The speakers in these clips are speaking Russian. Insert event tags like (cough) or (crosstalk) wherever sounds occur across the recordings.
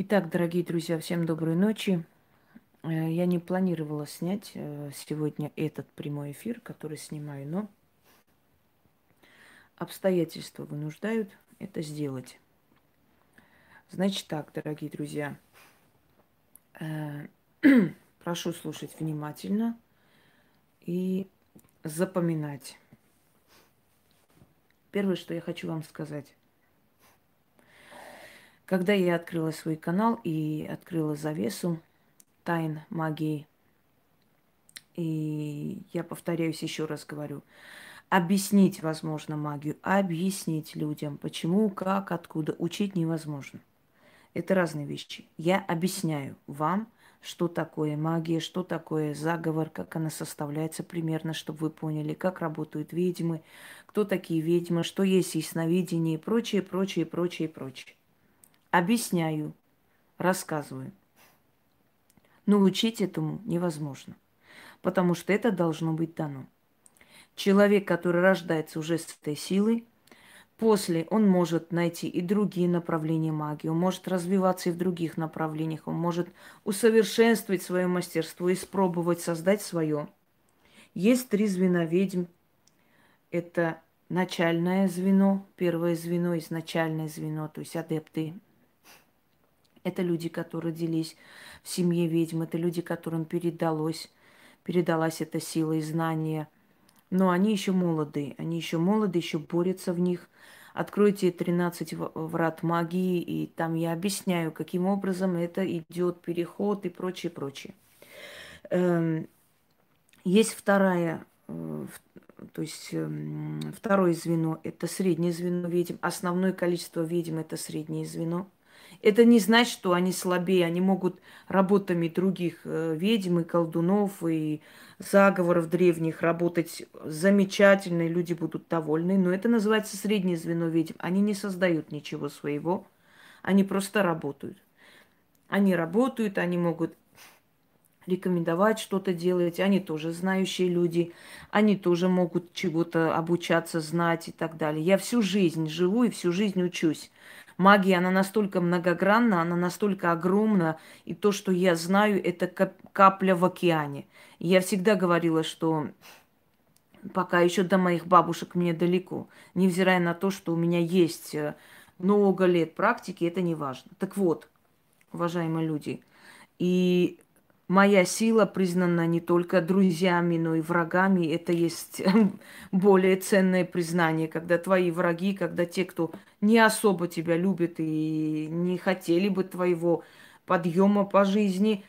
Итак, дорогие друзья, всем доброй ночи. Э, я не планировала снять э, сегодня этот прямой эфир, который снимаю, но обстоятельства вынуждают это сделать. Значит так, дорогие друзья, э, (clears throat) прошу слушать внимательно и запоминать. Первое, что я хочу вам сказать. Когда я открыла свой канал и открыла завесу тайн магии, и я повторяюсь еще раз говорю, объяснить возможно магию, объяснить людям, почему, как, откуда, учить невозможно. Это разные вещи. Я объясняю вам, что такое магия, что такое заговор, как она составляется примерно, чтобы вы поняли, как работают ведьмы, кто такие ведьмы, что есть ясновидение и прочее, прочее, прочее, прочее объясняю, рассказываю. Но учить этому невозможно, потому что это должно быть дано. Человек, который рождается уже с этой силой, после он может найти и другие направления магии, он может развиваться и в других направлениях, он может усовершенствовать свое мастерство, испробовать создать свое. Есть три звена ведьм. Это начальное звено, первое звено, изначальное звено, то есть адепты это люди, которые родились в семье ведьм, это люди, которым передалось, передалась эта сила и знание. Но они еще молоды, они еще молоды, еще борются в них. Откройте 13 врат магии, и там я объясняю, каким образом это идет переход и прочее, прочее. Эм, есть вторая, э, то есть эм, второе звено – это среднее звено ведьм. Основное количество ведьм – это среднее звено – это не значит, что они слабее. Они могут работами других э, ведьм и колдунов и заговоров древних работать замечательно, и люди будут довольны. Но это называется среднее звено ведьм. Они не создают ничего своего. Они просто работают. Они работают, они могут рекомендовать что-то делать. Они тоже знающие люди. Они тоже могут чего-то обучаться, знать и так далее. Я всю жизнь живу и всю жизнь учусь магия, она настолько многогранна, она настолько огромна, и то, что я знаю, это капля в океане. Я всегда говорила, что пока еще до моих бабушек мне далеко, невзирая на то, что у меня есть э, много лет практики, это не важно. Так вот, уважаемые люди, и моя сила признана не только друзьями, но и врагами. Это есть более ценное признание, когда твои враги, когда те, кто не особо тебя любит и не хотели бы твоего подъема по жизни,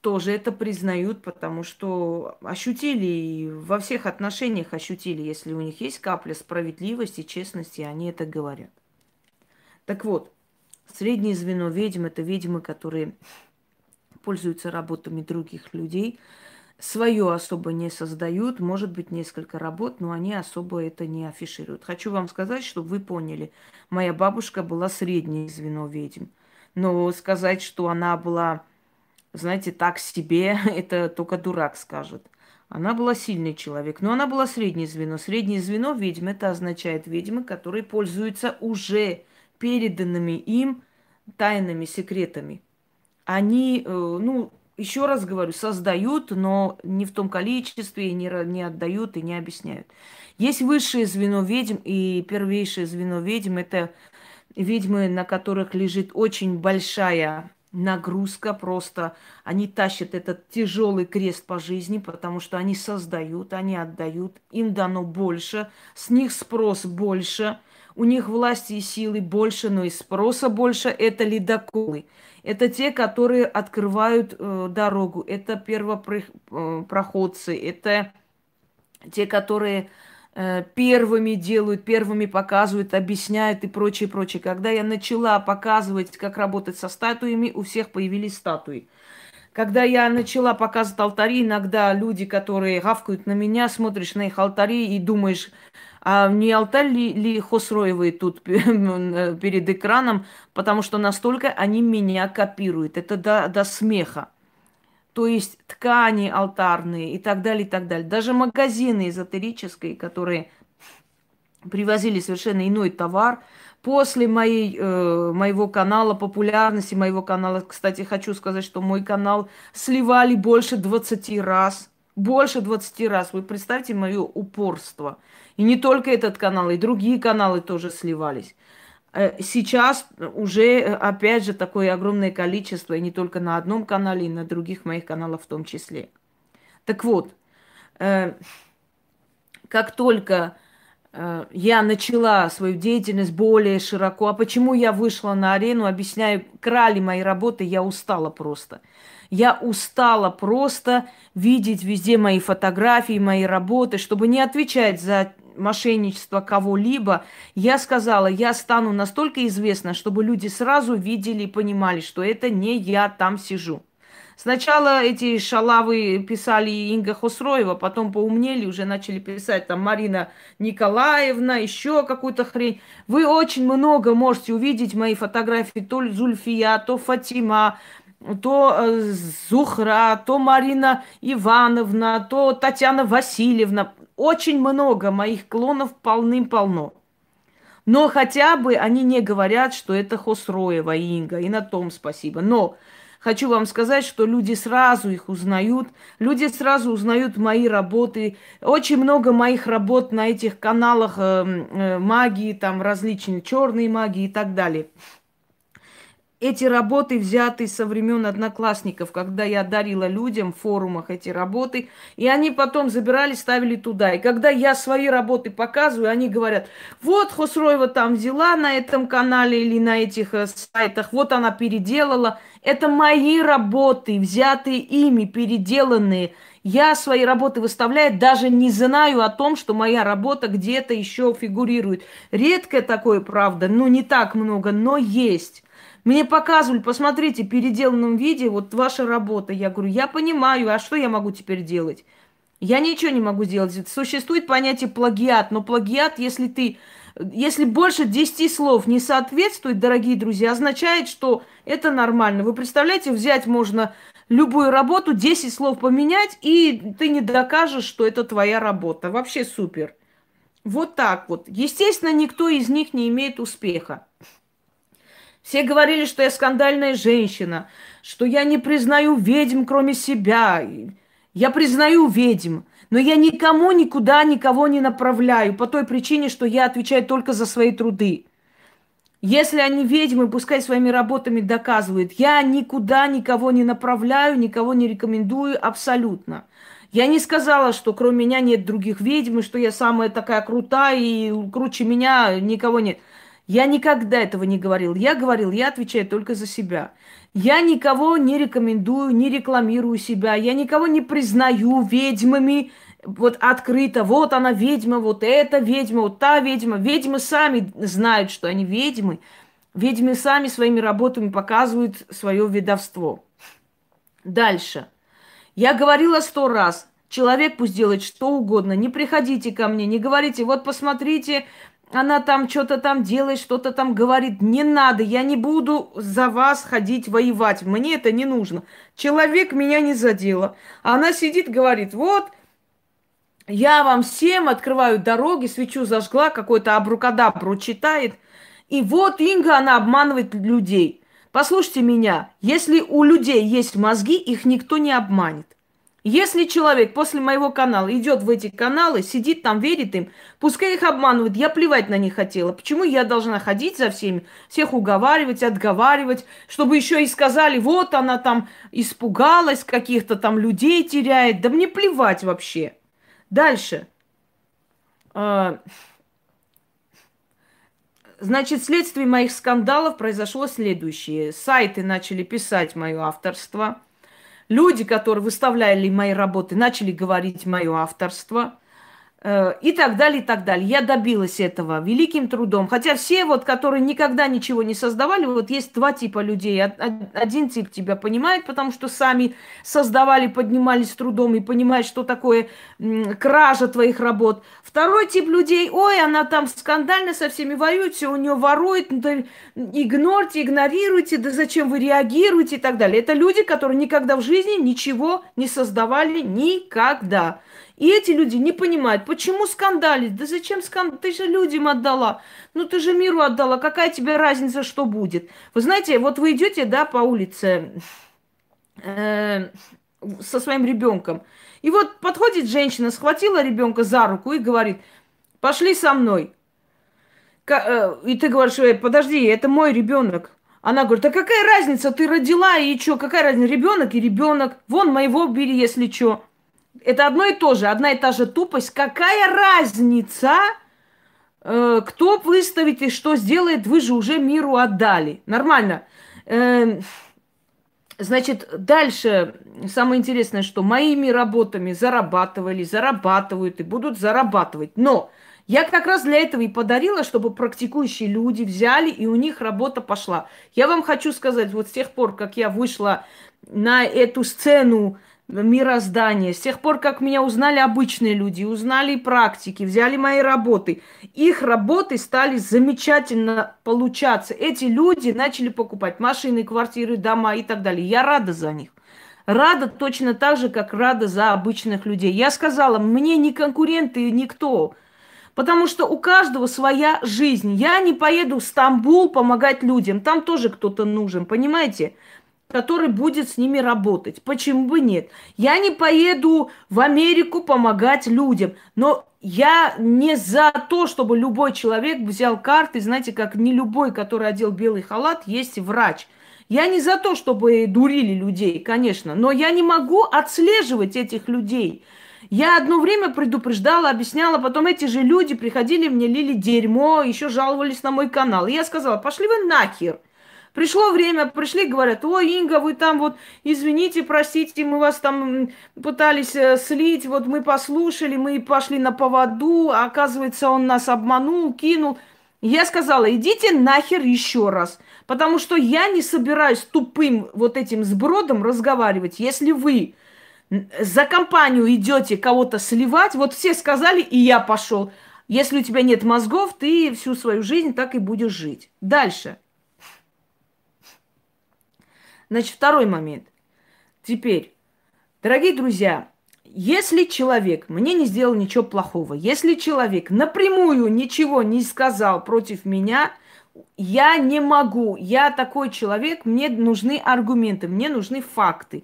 тоже это признают, потому что ощутили и во всех отношениях ощутили, если у них есть капля справедливости, честности, они это говорят. Так вот, среднее звено ведьм – это ведьмы, которые пользуются работами других людей, свое особо не создают, может быть, несколько работ, но они особо это не афишируют. Хочу вам сказать, чтобы вы поняли, моя бабушка была среднее звено ведьм. Но сказать, что она была, знаете, так себе, (laughs) это только дурак скажет. Она была сильный человек, но она была среднее звено. Среднее звено ведьм это означает ведьмы, которые пользуются уже переданными им тайными секретами они, э, ну, еще раз говорю, создают, но не в том количестве, не, не отдают и не объясняют. Есть высшее звено ведьм и первейшее звено ведьм. Это ведьмы, на которых лежит очень большая нагрузка просто. Они тащат этот тяжелый крест по жизни, потому что они создают, они отдают, им дано больше, с них спрос больше, у них власти и силы больше, но и спроса больше. Это ледоколы. Это те, которые открывают э, дорогу, это первопроходцы, это те, которые э, первыми делают, первыми показывают, объясняют и прочее, прочее. Когда я начала показывать, как работать со статуями, у всех появились статуи. Когда я начала показывать алтари, иногда люди, которые гавкают на меня, смотришь на их алтари и думаешь, а не алтарь ли, ли Хосроевой тут (laughs) перед экраном, потому что настолько они меня копируют. Это до, до смеха. То есть ткани алтарные и так далее, и так далее. Даже магазины эзотерические, которые привозили совершенно иной товар. После моей, э, моего канала, популярности моего канала, кстати, хочу сказать, что мой канал сливали больше 20 раз. Больше 20 раз. Вы представьте мое упорство. И не только этот канал, и другие каналы тоже сливались. Э, сейчас уже, э, опять же, такое огромное количество, и не только на одном канале, и на других моих каналах в том числе. Так вот, э, как только я начала свою деятельность более широко, а почему я вышла на арену, объясняю, крали мои работы, я устала просто. Я устала просто видеть везде мои фотографии, мои работы, чтобы не отвечать за мошенничество кого-либо, я сказала, я стану настолько известна, чтобы люди сразу видели и понимали, что это не я там сижу. Сначала эти шалавы писали Инга Хосроева, потом поумнели, уже начали писать там Марина Николаевна, еще какую-то хрень. Вы очень много можете увидеть мои фотографии, то Зульфия, то Фатима, то э, Зухра, то Марина Ивановна, то Татьяна Васильевна. Очень много моих клонов полным-полно. Но хотя бы они не говорят, что это Хосроева Инга, и на том спасибо. Но хочу вам сказать, что люди сразу их узнают, люди сразу узнают мои работы. Очень много моих работ на этих каналах э, э, магии, там различные черные магии и так далее. Эти работы взяты со времен одноклассников, когда я дарила людям в форумах эти работы, и они потом забирали, ставили туда. И когда я свои работы показываю, они говорят, вот Хосроева там взяла на этом канале или на этих э, сайтах, вот она переделала. Это мои работы, взятые ими, переделанные. Я свои работы выставляю, даже не знаю о том, что моя работа где-то еще фигурирует. Редко такое, правда, но не так много, но есть. Мне показывали, посмотрите, в переделанном виде, вот ваша работа. Я говорю, я понимаю, а что я могу теперь делать? Я ничего не могу делать. Существует понятие плагиат, но плагиат, если ты, если больше 10 слов не соответствует, дорогие друзья, означает, что это нормально. Вы представляете, взять можно любую работу, 10 слов поменять, и ты не докажешь, что это твоя работа. Вообще супер. Вот так вот. Естественно, никто из них не имеет успеха. Все говорили, что я скандальная женщина, что я не признаю ведьм, кроме себя. Я признаю ведьм, но я никому никуда никого не направляю по той причине, что я отвечаю только за свои труды. Если они ведьмы, пускай своими работами доказывают. Я никуда никого не направляю, никого не рекомендую абсолютно. Я не сказала, что кроме меня нет других ведьм, и что я самая такая крутая, и круче меня никого нет. Я никогда этого не говорил. Я говорил, я отвечаю только за себя. Я никого не рекомендую, не рекламирую себя. Я никого не признаю ведьмами вот открыто. Вот она ведьма, вот эта ведьма, вот та ведьма. Ведьмы сами знают, что они ведьмы. Ведьмы сами своими работами показывают свое ведовство. Дальше. Я говорила сто раз. Человек пусть делает что угодно. Не приходите ко мне, не говорите, вот посмотрите, она там что-то там делает, что-то там говорит. Не надо, я не буду за вас ходить воевать. Мне это не нужно. Человек меня не задела. Она сидит, говорит, вот, я вам всем открываю дороги, свечу зажгла, какой-то абрукадабру читает. И вот Инга, она обманывает людей. Послушайте меня, если у людей есть мозги, их никто не обманет. Если человек после моего канала идет в эти каналы, сидит там, верит им, пускай их обманывают, я плевать на них хотела. Почему я должна ходить за всеми, всех уговаривать, отговаривать, чтобы еще и сказали, вот она там испугалась, каких-то там людей теряет. Да мне плевать вообще. Дальше. А, значит, вследствие моих скандалов произошло следующее. Сайты начали писать мое авторство – Люди, которые выставляли мои работы, начали говорить мое авторство и так далее, и так далее. Я добилась этого великим трудом. Хотя все, вот, которые никогда ничего не создавали, вот есть два типа людей. Один тип тебя понимает, потому что сами создавали, поднимались трудом и понимают, что такое кража твоих работ. Второй тип людей, ой, она там скандально со всеми воюет, все у нее ворует, ну, да игнорьте, игнорируйте, да зачем вы реагируете и так далее. Это люди, которые никогда в жизни ничего не создавали, никогда. И эти люди не понимают, почему скандалить? Да зачем скандалить? Ты же людям отдала. Ну ты же миру отдала. Какая тебе разница, что будет? Вы знаете, вот вы идете, да, по улице э, со своим ребенком. И вот подходит женщина, схватила ребенка за руку и говорит, пошли со мной. Э, и ты говоришь, «Э, подожди, это мой ребенок. Она говорит, а какая разница, ты родила и что, какая разница, ребенок и ребенок. Вон моего бери, если что. Это одно и то же, одна и та же тупость. Какая разница, э, кто выставит и что сделает, вы же уже миру отдали. Нормально. Э, значит, дальше самое интересное, что моими работами зарабатывали, зарабатывают и будут зарабатывать. Но я как раз для этого и подарила, чтобы практикующие люди взяли, и у них работа пошла. Я вам хочу сказать, вот с тех пор, как я вышла на эту сцену мироздания. С тех пор, как меня узнали обычные люди, узнали практики, взяли мои работы, их работы стали замечательно получаться. Эти люди начали покупать машины, квартиры, дома и так далее. Я рада за них. Рада точно так же, как рада за обычных людей. Я сказала, мне не конкуренты никто. Потому что у каждого своя жизнь. Я не поеду в Стамбул помогать людям. Там тоже кто-то нужен, понимаете? Который будет с ними работать. Почему бы нет? Я не поеду в Америку помогать людям, но я не за то, чтобы любой человек взял карты, знаете, как не любой, который одел белый халат, есть врач. Я не за то, чтобы дурили людей, конечно, но я не могу отслеживать этих людей. Я одно время предупреждала, объясняла, потом эти же люди приходили мне, лили дерьмо, еще жаловались на мой канал. И я сказала, пошли вы нахер. Пришло время, пришли, говорят, ой, Инга, вы там вот, извините, простите, мы вас там пытались э, слить, вот мы послушали, мы пошли на поводу, а оказывается, он нас обманул, кинул. Я сказала, идите нахер еще раз, потому что я не собираюсь тупым вот этим сбродом разговаривать. Если вы за компанию идете кого-то сливать, вот все сказали, и я пошел. Если у тебя нет мозгов, ты всю свою жизнь так и будешь жить. Дальше. Значит, второй момент. Теперь, дорогие друзья, если человек мне не сделал ничего плохого, если человек напрямую ничего не сказал против меня, я не могу, я такой человек, мне нужны аргументы, мне нужны факты.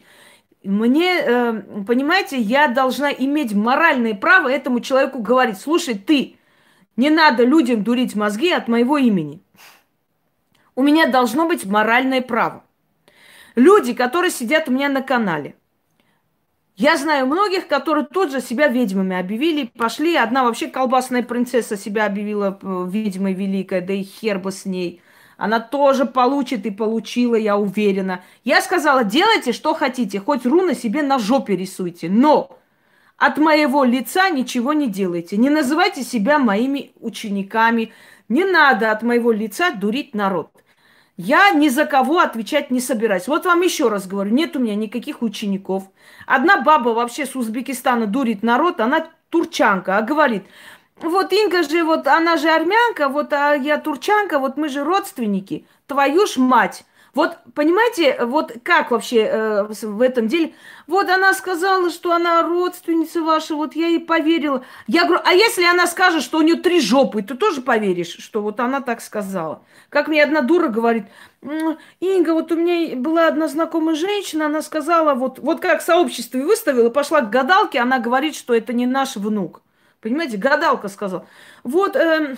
Мне, э, понимаете, я должна иметь моральное право этому человеку говорить, слушай, ты, не надо людям дурить мозги от моего имени. У меня должно быть моральное право. Люди, которые сидят у меня на канале. Я знаю многих, которые тут же себя ведьмами объявили, пошли. Одна вообще колбасная принцесса себя объявила э, ведьмой великой, да и хер бы с ней. Она тоже получит и получила, я уверена. Я сказала, делайте, что хотите, хоть руны себе на жопе рисуйте, но от моего лица ничего не делайте. Не называйте себя моими учениками. Не надо от моего лица дурить народ. Я ни за кого отвечать не собираюсь. Вот вам еще раз говорю, нет у меня никаких учеников. Одна баба вообще с Узбекистана дурит народ, она турчанка, а говорит, вот Инга же, вот она же армянка, вот а я турчанка, вот мы же родственники. Твою ж мать! Вот понимаете, вот как вообще э, в этом деле? Вот она сказала, что она родственница ваша, вот я ей поверила. Я говорю, а если она скажет, что у нее три жопы, ты тоже поверишь, что вот она так сказала? Как мне одна дура говорит, Инга, вот у меня была одна знакомая женщина, она сказала, вот, вот как сообщество выставила, пошла к гадалке, она говорит, что это не наш внук. Понимаете, гадалка сказала. Вот... Э,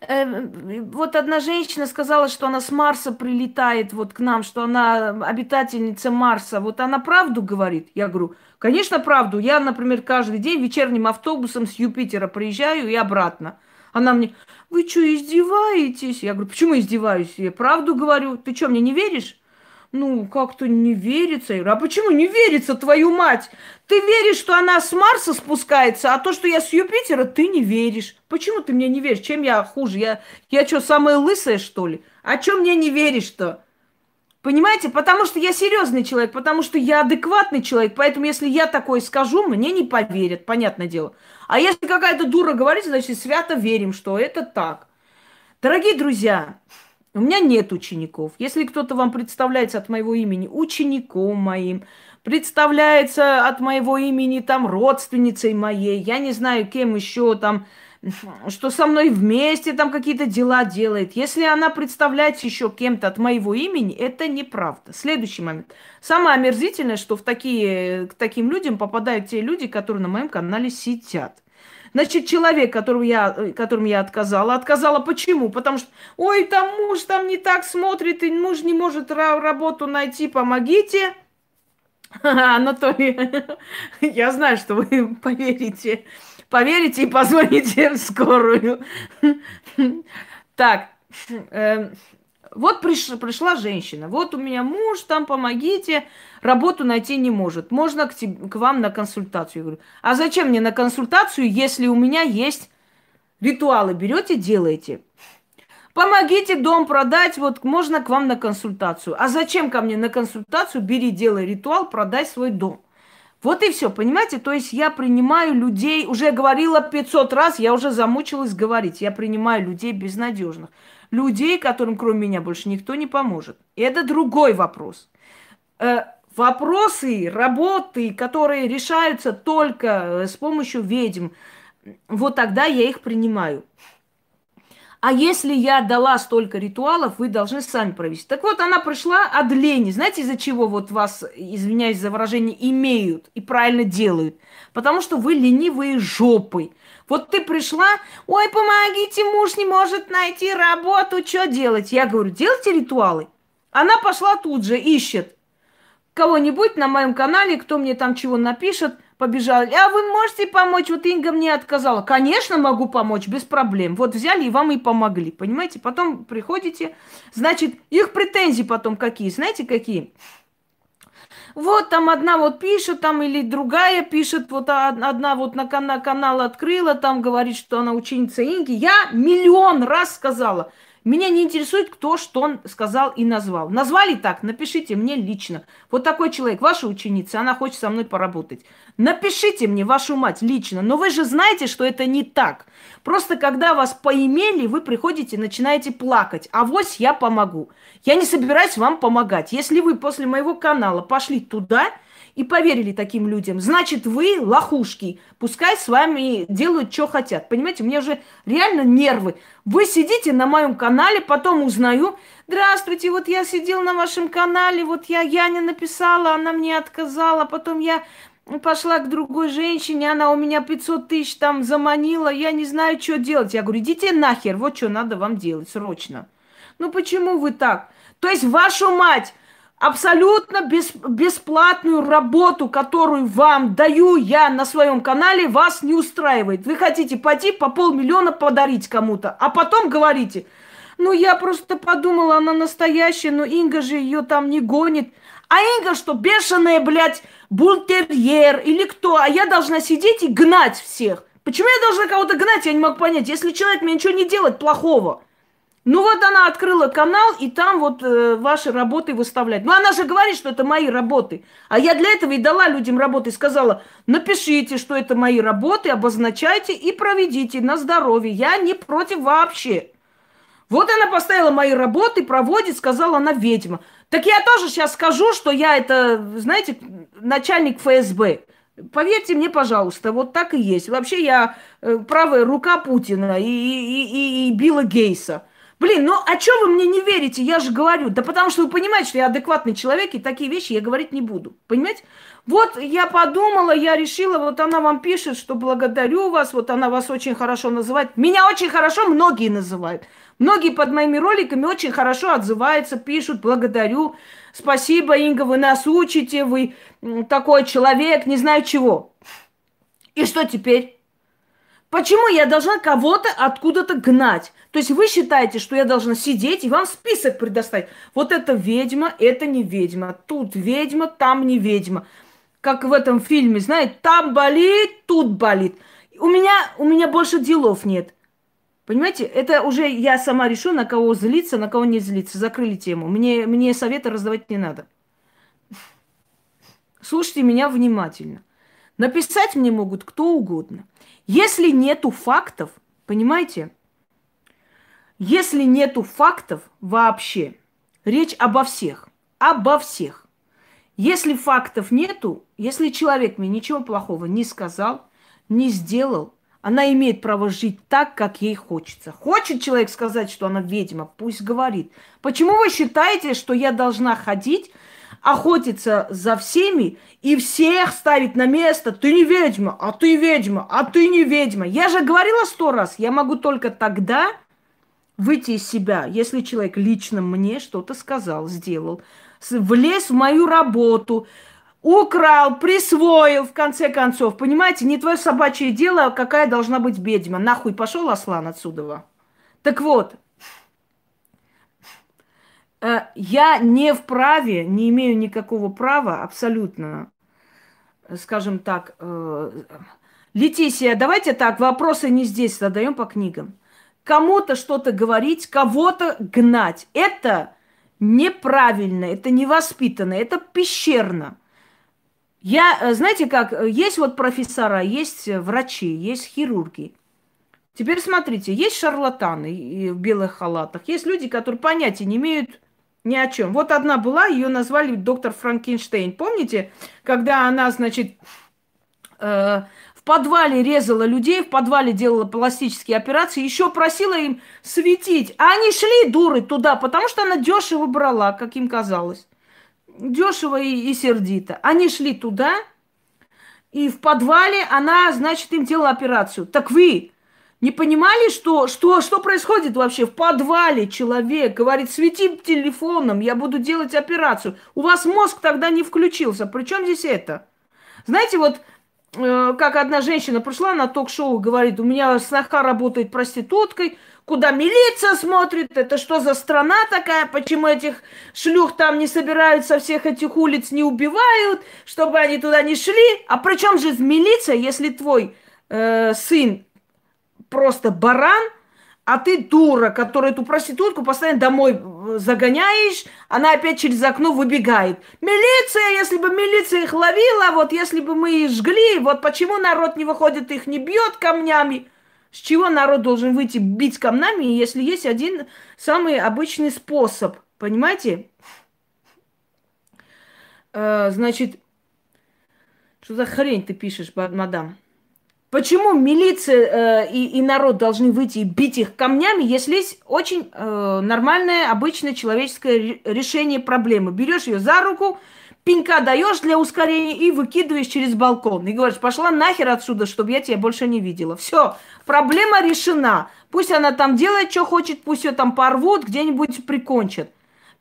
вот одна женщина сказала, что она с Марса прилетает вот к нам, что она обитательница Марса. Вот она правду говорит? Я говорю, конечно, правду. Я, например, каждый день вечерним автобусом с Юпитера приезжаю и обратно. Она мне, вы что, издеваетесь? Я говорю, почему издеваюсь? Я правду говорю. Ты что, мне не веришь? Ну, как-то не верится. Я говорю, а почему не верится, твою мать? Ты веришь, что она с Марса спускается, а то, что я с Юпитера, ты не веришь. Почему ты мне не веришь? Чем я хуже? Я, я что, самая лысая, что ли? А чем мне не веришь-то? Понимаете? Потому что я серьезный человек, потому что я адекватный человек, поэтому если я такое скажу, мне не поверят, понятное дело. А если какая-то дура говорит, значит, свято верим, что это так. Дорогие друзья, У меня нет учеников. Если кто-то вам представляется от моего имени учеником моим, представляется от моего имени там родственницей моей, я не знаю, кем еще там, что со мной вместе там какие-то дела делает. Если она представляется еще кем-то от моего имени, это неправда. Следующий момент. Самое омерзительное, что в такие, к таким людям попадают те люди, которые на моем канале сидят. Значит, человек, которому я, которому я отказала, отказала почему? Потому что, ой, там муж там не так смотрит, и муж не может работу найти, помогите. Анатолий, (laughs) я знаю, что вы (laughs) поверите поверите и позвоните в скорую. (laughs) Так, э, вот приш, пришла женщина, вот у меня муж, там помогите, работу найти не может. Можно к, тебе, к вам на консультацию. Я говорю, а зачем мне на консультацию, если у меня есть ритуалы? Берете, делаете. Помогите дом продать, вот можно к вам на консультацию. А зачем ко мне на консультацию? Бери, делай ритуал, продай свой дом. Вот и все, понимаете? То есть я принимаю людей, уже говорила 500 раз, я уже замучилась говорить. Я принимаю людей безнадежных. Людей, которым кроме меня больше никто не поможет. И это другой вопрос. Э, вопросы, работы, которые решаются только э, с помощью ведьм, вот тогда я их принимаю. А если я дала столько ритуалов, вы должны сами провести. Так вот, она пришла от лени. Знаете, из-за чего вот вас, извиняюсь за выражение, имеют и правильно делают? Потому что вы ленивые жопы. Вот ты пришла, ой, помогите, муж не может найти работу, что делать? Я говорю, делайте ритуалы. Она пошла тут же, ищет кого-нибудь на моем канале, кто мне там чего напишет – побежали. А вы можете помочь? Вот Инга мне отказала. Конечно, могу помочь, без проблем. Вот взяли и вам и помогли. Понимаете? Потом приходите. Значит, их претензии потом какие? Знаете, какие? Вот там одна вот пишет, там или другая пишет, вот одна вот на, на канал открыла, там говорит, что она ученица Инги. Я миллион раз сказала, меня не интересует, кто что он сказал и назвал. Назвали так, напишите мне лично. Вот такой человек, ваша ученица, она хочет со мной поработать. Напишите мне, вашу мать, лично. Но вы же знаете, что это не так. Просто когда вас поимели, вы приходите, начинаете плакать. А вот я помогу. Я не собираюсь вам помогать. Если вы после моего канала пошли туда, и поверили таким людям. Значит, вы лохушки. Пускай с вами делают, что хотят. Понимаете, мне уже реально нервы. Вы сидите на моем канале, потом узнаю. Здравствуйте, вот я сидел на вашем канале, вот я Яне написала, она мне отказала, потом я пошла к другой женщине, она у меня 500 тысяч там заманила, я не знаю, что делать. Я говорю, идите нахер, вот что надо вам делать срочно. Ну почему вы так? То есть вашу мать, абсолютно без, бесплатную работу, которую вам даю я на своем канале, вас не устраивает. Вы хотите пойти по полмиллиона подарить кому-то, а потом говорите, ну я просто подумала, она настоящая, но Инга же ее там не гонит. А Инга что, бешеная, блядь, бультерьер или кто? А я должна сидеть и гнать всех. Почему я должна кого-то гнать, я не могу понять, если человек мне ничего не делает плохого. Ну вот она открыла канал, и там вот э, ваши работы выставляет. Ну она же говорит, что это мои работы. А я для этого и дала людям работы. Сказала, напишите, что это мои работы, обозначайте и проведите на здоровье. Я не против вообще. Вот она поставила мои работы, проводит, сказала она ведьма. Так я тоже сейчас скажу, что я это, знаете, начальник ФСБ. Поверьте мне, пожалуйста, вот так и есть. Вообще я э, правая рука Путина и, и, и, и Билла Гейса. Блин, ну а что вы мне не верите? Я же говорю. Да потому что вы понимаете, что я адекватный человек, и такие вещи я говорить не буду. Понимаете? Вот я подумала, я решила, вот она вам пишет, что благодарю вас, вот она вас очень хорошо называет. Меня очень хорошо многие называют. Многие под моими роликами очень хорошо отзываются, пишут, благодарю, спасибо, Инга, вы нас учите, вы такой человек, не знаю чего. И что теперь? Почему я должна кого-то откуда-то гнать? То есть вы считаете, что я должна сидеть и вам список предоставить. Вот это ведьма, это не ведьма. Тут ведьма, там не ведьма. Как в этом фильме, знаете, там болит, тут болит. У меня, у меня больше делов нет. Понимаете, это уже я сама решу, на кого злиться, на кого не злиться. Закрыли тему. Мне, мне советы раздавать не надо. Слушайте меня внимательно. Написать мне могут кто угодно. Если нету фактов, понимаете, Если нету фактов вообще, речь обо всех, обо всех. Если фактов нету, если человек мне ничего плохого не сказал, не сделал, она имеет право жить так, как ей хочется. Хочет человек сказать, что она ведьма, пусть говорит. Почему вы считаете, что я должна ходить, охотиться за всеми и всех ставить на место? Ты не ведьма, а ты ведьма, а ты не ведьма. Я же говорила сто раз, я могу только тогда выйти из себя, если человек лично мне что-то сказал, сделал, влез в мою работу, украл, присвоил, в конце концов. Понимаете, не твое собачье дело, какая должна быть ведьма. Нахуй пошел Аслан отсюда. Так вот, я не вправе, не имею никакого права абсолютно, скажем так, э, Летисия, давайте так, вопросы не здесь задаем по книгам. Кому-то что-то говорить, кого-то гнать. Это неправильно, это невоспитанно, это пещерно. Я, э, знаете как, э, есть вот профессора, есть э, врачи, есть хирурги. Теперь смотрите, есть шарлатаны в белых халатах, есть люди, которые понятия не имеют ни о чем. Вот одна была, ее назвали доктор Франкенштейн. Помните, когда она, значит, э, в подвале резала людей, в подвале делала пластические операции, еще просила им светить. А они шли, дуры, туда, потому что она дешево брала, как им казалось дешево и, и сердито. Они шли туда, и в подвале она, значит, им делала операцию. Так вы не понимали, что, что, что происходит вообще? В подвале человек говорит, свети телефоном, я буду делать операцию. У вас мозг тогда не включился. Причем здесь это? Знаете, вот э, как одна женщина пришла на ток-шоу, говорит, у меня сноха работает проституткой, куда милиция смотрит, это что за страна такая, почему этих шлюх там не собирают со всех этих улиц, не убивают, чтобы они туда не шли. А при чем же милиция, если твой э, сын просто баран, а ты дура, которая эту проститутку постоянно домой э, загоняешь, она опять через окно выбегает. Милиция, если бы милиция их ловила, вот если бы мы их жгли, вот почему народ не выходит, их не бьет камнями. С чего народ должен выйти бить камнями, если есть один самый обычный способ? Понимаете? Э, значит, что за хрень ты пишешь, мадам? Почему милиция э, и, и народ должны выйти и бить их камнями, если есть очень э, нормальное, обычное человеческое решение проблемы? Берешь ее за руку, пинка даешь для ускорения и выкидываешь через балкон. И говоришь, пошла нахер отсюда, чтобы я тебя больше не видела. Все, проблема решена. Пусть она там делает, что хочет, пусть ее там порвут, где-нибудь прикончат.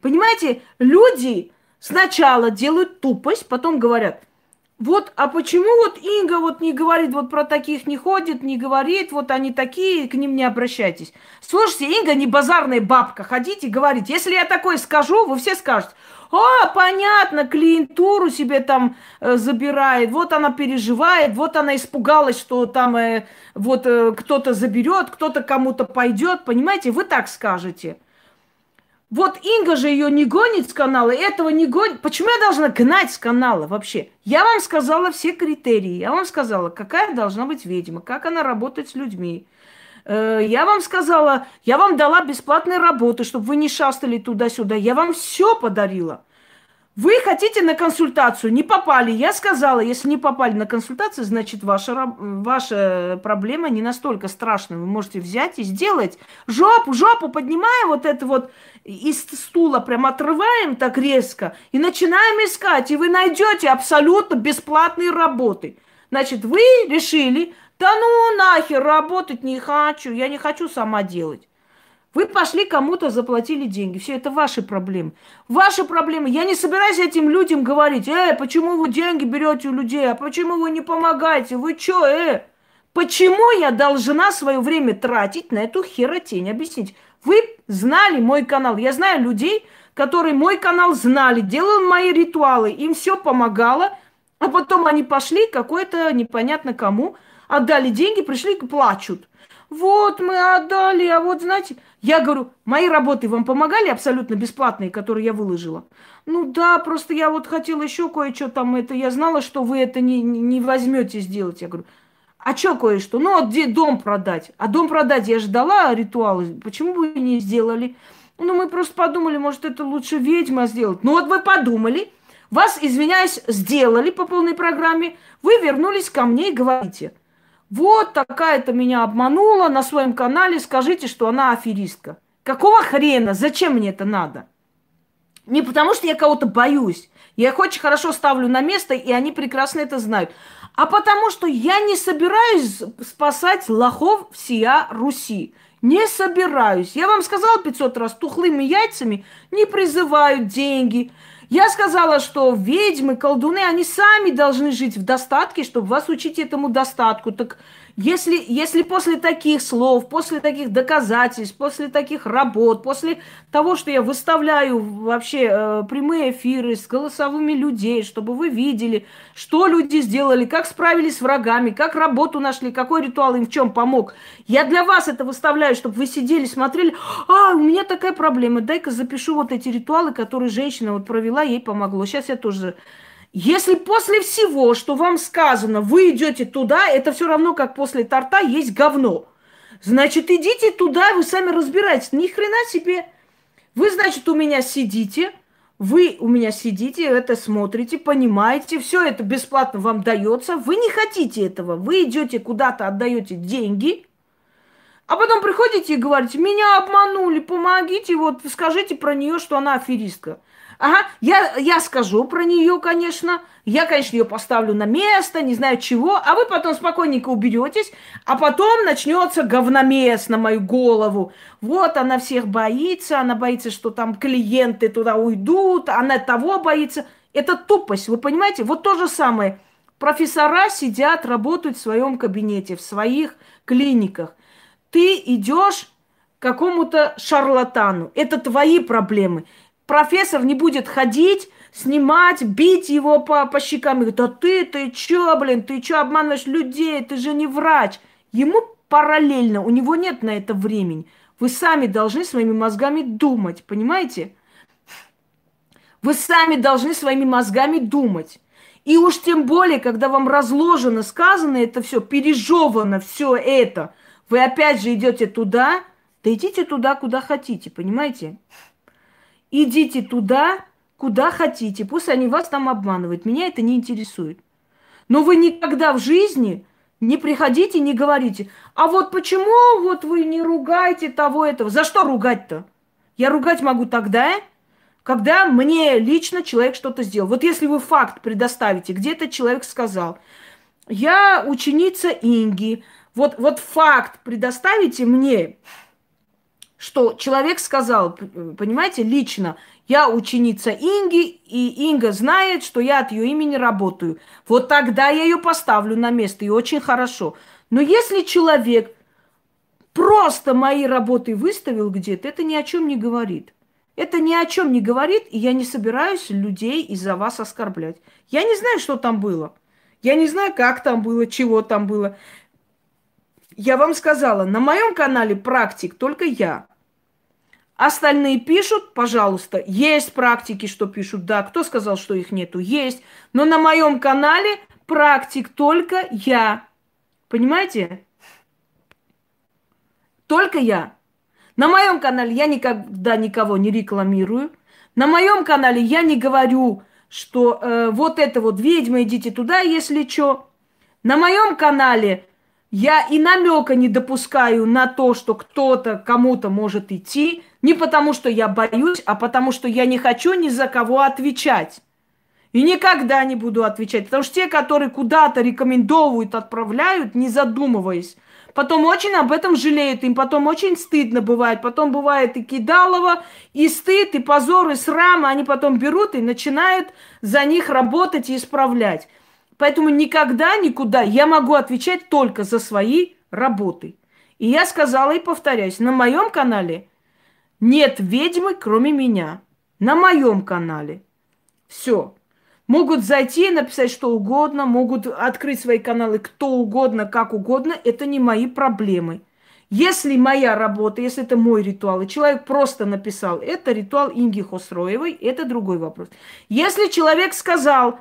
Понимаете, люди сначала делают тупость, потом говорят, вот, а почему вот Инга вот не говорит, вот про таких не ходит, не говорит, вот они такие, к ним не обращайтесь. Слушайте, Инга не базарная бабка, ходите, говорите. Если я такое скажу, вы все скажете, а, понятно, клиентуру себе там э, забирает, вот она переживает, вот она испугалась, что там э, вот э, кто-то заберет, кто-то кому-то пойдет, понимаете, вы так скажете. Вот Инга же ее не гонит с канала, этого не гонит. Почему я должна гнать с канала вообще? Я вам сказала все критерии. Я вам сказала, какая должна быть ведьма, как она работает с людьми. Э, я вам сказала, я вам дала бесплатные работы, чтобы вы не шастали туда-сюда. Я вам все подарила. Вы хотите на консультацию, не попали. Я сказала, если не попали на консультацию, значит, ваша, ваша проблема не настолько страшная. Вы можете взять и сделать. Жопу, жопу поднимаем вот это вот из стула, прям отрываем так резко и начинаем искать. И вы найдете абсолютно бесплатные работы. Значит, вы решили, да ну нахер, работать не хочу, я не хочу сама делать. Вы пошли кому-то, заплатили деньги. Все это ваши проблемы. Ваши проблемы. Я не собираюсь этим людям говорить, э, почему вы деньги берете у людей, а почему вы не помогаете? Вы что, э? Почему я должна свое время тратить на эту херотень? Объясните. Вы знали мой канал. Я знаю людей, которые мой канал знали, делали мои ритуалы, им все помогало, а потом они пошли какой-то непонятно кому, отдали деньги, пришли и плачут. Вот мы отдали, а вот знаете, я говорю, мои работы вам помогали абсолютно бесплатные, которые я выложила? Ну да, просто я вот хотела еще кое-что там, это я знала, что вы это не, не возьмете сделать. Я говорю, А что кое-что? Ну, вот где дом продать? А дом продать я ждала ритуалы. Почему бы не сделали? Ну, мы просто подумали, может, это лучше ведьма сделать. Ну, вот вы подумали, вас, извиняюсь, сделали по полной программе, вы вернулись ко мне и говорите, вот такая-то меня обманула на своем канале, скажите, что она аферистка. Какого хрена? Зачем мне это надо? Не потому, что я кого-то боюсь. Я их очень хорошо ставлю на место, и они прекрасно это знают. А потому что я не собираюсь спасать лохов всея Руси. Не собираюсь. Я вам сказала 500 раз, тухлыми яйцами не призывают деньги. Я сказала, что ведьмы, колдуны, они сами должны жить в достатке, чтобы вас учить этому достатку. Так если, если после таких слов, после таких доказательств, после таких работ, после того, что я выставляю вообще э, прямые эфиры с голосовыми людей, чтобы вы видели, что люди сделали, как справились с врагами, как работу нашли, какой ритуал им в чем помог. Я для вас это выставляю, чтобы вы сидели, смотрели, а, у меня такая проблема, дай-ка запишу вот эти ритуалы, которые женщина вот провела, ей помогло. Сейчас я тоже если после всего, что вам сказано, вы идете туда, это все равно, как после торта есть говно. Значит, идите туда, вы сами разбирайтесь. Ни хрена себе. Вы, значит, у меня сидите, вы у меня сидите, это смотрите, понимаете, все это бесплатно вам дается. Вы не хотите этого. Вы идете куда-то, отдаете деньги, а потом приходите и говорите, меня обманули, помогите, вот скажите про нее, что она аферистка. Ага, я, я скажу про нее, конечно. Я, конечно, ее поставлю на место, не знаю чего. А вы потом спокойненько уберетесь. А потом начнется говномес на мою голову. Вот она всех боится. Она боится, что там клиенты туда уйдут. Она того боится. Это тупость, вы понимаете? Вот то же самое. Профессора сидят, работают в своем кабинете, в своих клиниках. Ты идешь к какому-то шарлатану. Это твои проблемы профессор не будет ходить, снимать, бить его по, по щекам. И говорит, а ты, ты чё, блин, ты чё обманываешь людей, ты же не врач. Ему параллельно, у него нет на это времени. Вы сами должны своими мозгами думать, понимаете? Вы сами должны своими мозгами думать. И уж тем более, когда вам разложено, сказано это все, пережевано все это, вы опять же идете туда, да идите туда, куда хотите, понимаете? Идите туда, куда хотите. Пусть они вас там обманывают. Меня это не интересует. Но вы никогда в жизни не приходите, не говорите, а вот почему вот вы не ругаете того этого? За что ругать-то? Я ругать могу тогда, когда мне лично человек что-то сделал. Вот если вы факт предоставите, где-то человек сказал, я ученица Инги, вот, вот факт предоставите мне, что человек сказал, понимаете, лично, я ученица Инги, и Инга знает, что я от ее имени работаю. Вот тогда я ее поставлю на место, и очень хорошо. Но если человек просто мои работы выставил где-то, это ни о чем не говорит. Это ни о чем не говорит, и я не собираюсь людей из-за вас оскорблять. Я не знаю, что там было. Я не знаю, как там было, чего там было. Я вам сказала, на моем канале практик только я. Остальные пишут, пожалуйста, есть практики, что пишут, да. Кто сказал, что их нету? Есть. Но на моем канале практик только я. Понимаете? Только я. На моем канале я никогда никого не рекламирую. На моем канале я не говорю, что э, вот это вот ведьма, идите туда, если что. На моем канале я и намека не допускаю на то, что кто-то кому-то может идти, не потому что я боюсь, а потому что я не хочу ни за кого отвечать. И никогда не буду отвечать. Потому что те, которые куда-то рекомендуют, отправляют, не задумываясь, потом очень об этом жалеют, им потом очень стыдно бывает. Потом бывает и кидалово, и стыд, и позор, и срам. Они потом берут и начинают за них работать и исправлять. Поэтому никогда, никуда я могу отвечать только за свои работы. И я сказала и повторяюсь, на моем канале нет ведьмы, кроме меня. На моем канале. Все. Могут зайти и написать что угодно, могут открыть свои каналы кто угодно, как угодно. Это не мои проблемы. Если моя работа, если это мой ритуал, и человек просто написал, это ритуал Инги Хосроевой, это другой вопрос. Если человек сказал,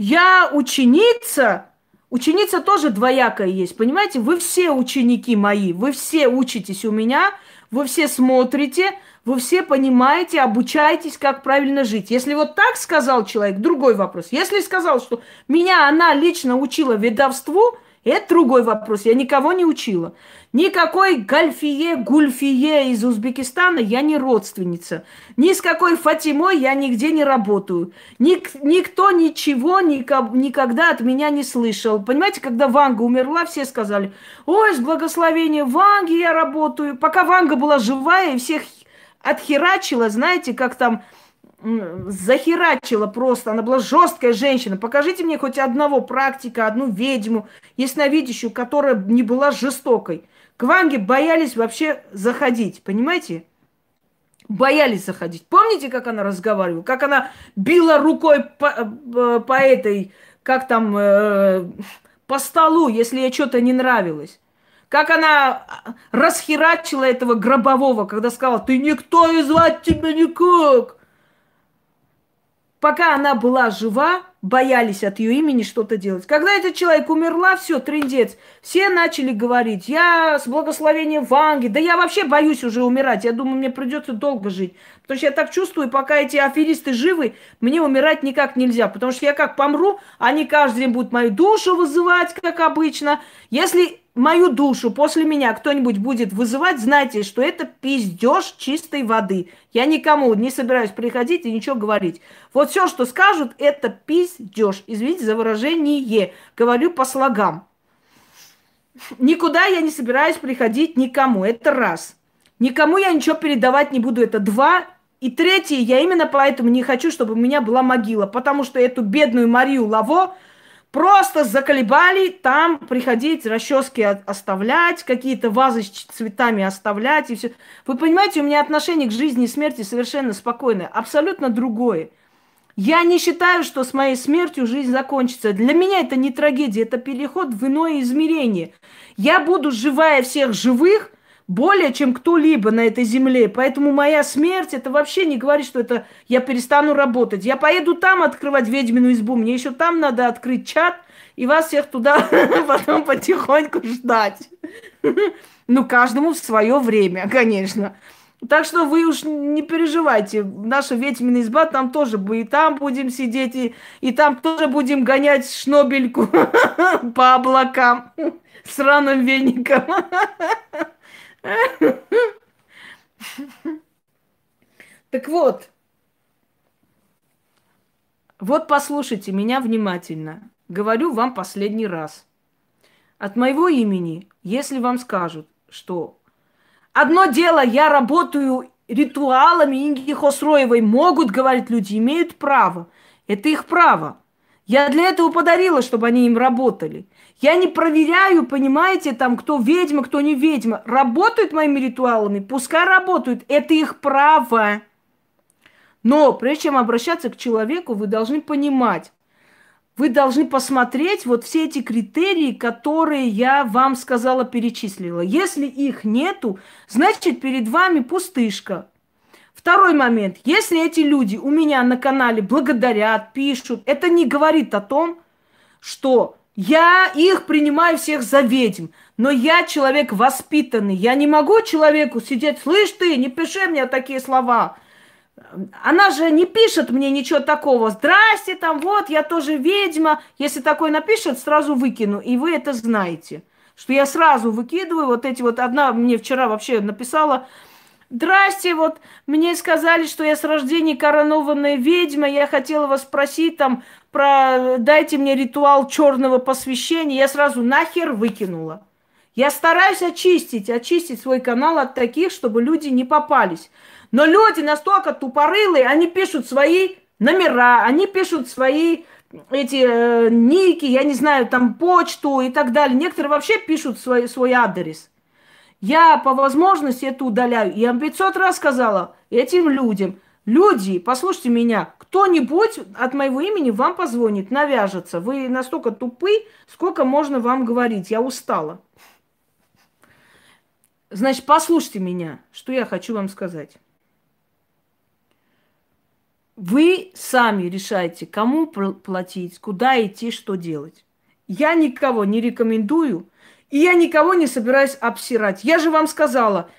я ученица Ученица тоже двоякая есть, понимаете? Вы все ученики мои, вы все учитесь у меня, вы все смотрите, вы все понимаете, обучаетесь, как правильно жить. Если вот так сказал человек, другой вопрос. Если сказал, что меня она лично учила ведовству, это другой вопрос. Я никого не учила. Никакой Гальфие, Гульфие из Узбекистана я не родственница. Ни с какой Фатимой я нигде не работаю. Ник, никто ничего нико, никогда от меня не слышал. Понимаете, когда Ванга умерла, все сказали, ой, с благословения Ванги я работаю. Пока Ванга была живая и всех отхерачила, знаете, как там захерачила просто. Она была жесткая женщина. Покажите мне хоть одного практика, одну ведьму, ясновидящую, которая не была жестокой. К боялись вообще заходить, понимаете? Боялись заходить. Помните, как она разговаривала? Как она била рукой по, э, по этой, как там, э, по столу, если ей что-то не нравилось? Как она расхерачила этого гробового, когда сказала, ты никто и звать тебя никак. Пока она была жива, боялись от ее имени что-то делать. Когда этот человек умерла, все, трендец. Все начали говорить, я с благословением Ванги, да я вообще боюсь уже умирать. Я думаю, мне придется долго жить. Потому что я так чувствую, пока эти аферисты живы, мне умирать никак нельзя. Потому что я как помру, они каждый день будут мою душу вызывать, как обычно. Если мою душу после меня кто-нибудь будет вызывать, знайте, что это пиздеж чистой воды. Я никому не собираюсь приходить и ничего говорить. Вот все, что скажут, это пиздеж. Извините за выражение. Говорю по слогам. Никуда я не собираюсь приходить никому. Это раз. Никому я ничего передавать не буду. Это два. И третье, я именно поэтому не хочу, чтобы у меня была могила. Потому что эту бедную Марию Лаво Просто заколебали там приходить, расчески оставлять, какие-то вазы с цветами оставлять и все. Вы понимаете, у меня отношение к жизни и смерти совершенно спокойное, абсолютно другое. Я не считаю, что с моей смертью жизнь закончится. Для меня это не трагедия, это переход в иное измерение. Я буду живая всех живых – более, чем кто-либо на этой земле. Поэтому моя смерть, это вообще не говорит, что это я перестану работать. Я поеду там открывать ведьмину избу, мне еще там надо открыть чат и вас всех туда (laughs) потом потихоньку ждать. (laughs) Ну, каждому в свое время, конечно. Так что вы уж не переживайте. Наша ведьмина изба там тоже будет. И там будем сидеть, и, и там тоже будем гонять шнобельку (laughs) по облакам с раным веником. Так вот, вот послушайте меня внимательно. Говорю вам последний раз. От моего имени, если вам скажут, что одно дело, я работаю ритуалами Инги Хосроевой, могут говорить люди, имеют право. Это их право. Я для этого подарила, чтобы они им работали. Я не проверяю, понимаете, там, кто ведьма, кто не ведьма. Работают моими ритуалами, пускай работают. Это их право. Но прежде чем обращаться к человеку, вы должны понимать, вы должны посмотреть вот все эти критерии, которые я вам сказала, перечислила. Если их нету, значит перед вами пустышка. Второй момент. Если эти люди у меня на канале благодарят, пишут, это не говорит о том, что я их принимаю всех за ведьм. Но я человек воспитанный. Я не могу человеку сидеть, слышь ты, не пиши мне такие слова. Она же не пишет мне ничего такого. Здрасте, там вот, я тоже ведьма. Если такое напишет, сразу выкину. И вы это знаете. Что я сразу выкидываю вот эти вот... Одна мне вчера вообще написала, Здрасте, вот мне сказали, что я с рождения коронованная ведьма. Я хотела вас спросить там про дайте мне ритуал черного посвящения. Я сразу нахер выкинула. Я стараюсь очистить, очистить свой канал от таких, чтобы люди не попались. Но люди настолько тупорылые, они пишут свои номера, они пишут свои эти э, ники, я не знаю, там почту и так далее. Некоторые вообще пишут свой, свой адрес. Я по возможности это удаляю. Я вам 500 раз сказала этим людям, люди, послушайте меня, кто-нибудь от моего имени вам позвонит, навяжется. Вы настолько тупы, сколько можно вам говорить. Я устала. Значит, послушайте меня, что я хочу вам сказать. Вы сами решаете, кому платить, куда идти, что делать. я никого не рекомендую, и я никого не собираюсь обсирать. Я же вам сказала,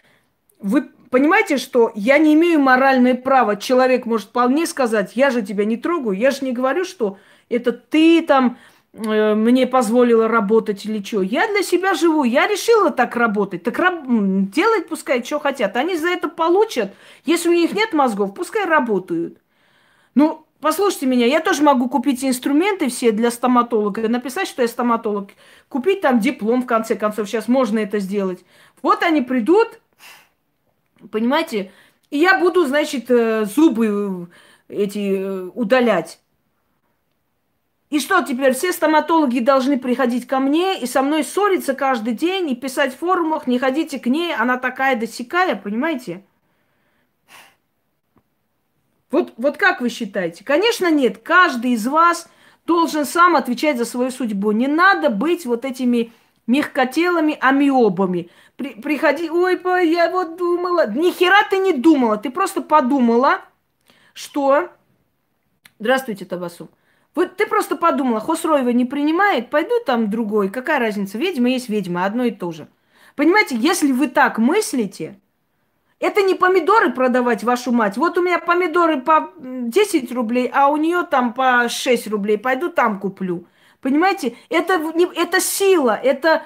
вы понимаете, что я не имею моральное право. Человек может вполне сказать, я же тебя не трогаю. Я же не говорю, что это ты там э, мне позволила работать или что. Я для себя живу, я решила так работать. Так раб... делать пускай, что хотят. Они за это получат. Если у них нет мозгов, пускай работают. Ну, Послушайте меня, я тоже могу купить инструменты все для стоматолога, написать, что я стоматолог, купить там диплом, в конце концов, сейчас можно это сделать. Вот они придут, понимаете, и я буду, значит, э, зубы эти э, удалять. И что теперь, все стоматологи должны приходить ко мне и со мной ссориться каждый день и писать в форумах, не ходите к ней, она такая досекая, понимаете? Вот, вот как вы считаете? Конечно, нет. Каждый из вас должен сам отвечать за свою судьбу. Не надо быть вот этими мягкотелыми амиобами. При, приходи, ой, я вот думала. Ни хера ты не думала. Ты просто подумала, что... Здравствуйте, Табасу. Вот ты просто подумала, Хосроева не принимает, пойду там другой. Какая разница? Ведьма есть ведьма, одно и то же. Понимаете, если вы так мыслите, это не помидоры продавать, вашу мать. Вот у меня помидоры по 10 рублей, а у нее там по 6 рублей. Пойду там куплю. Понимаете? Это, это сила, это,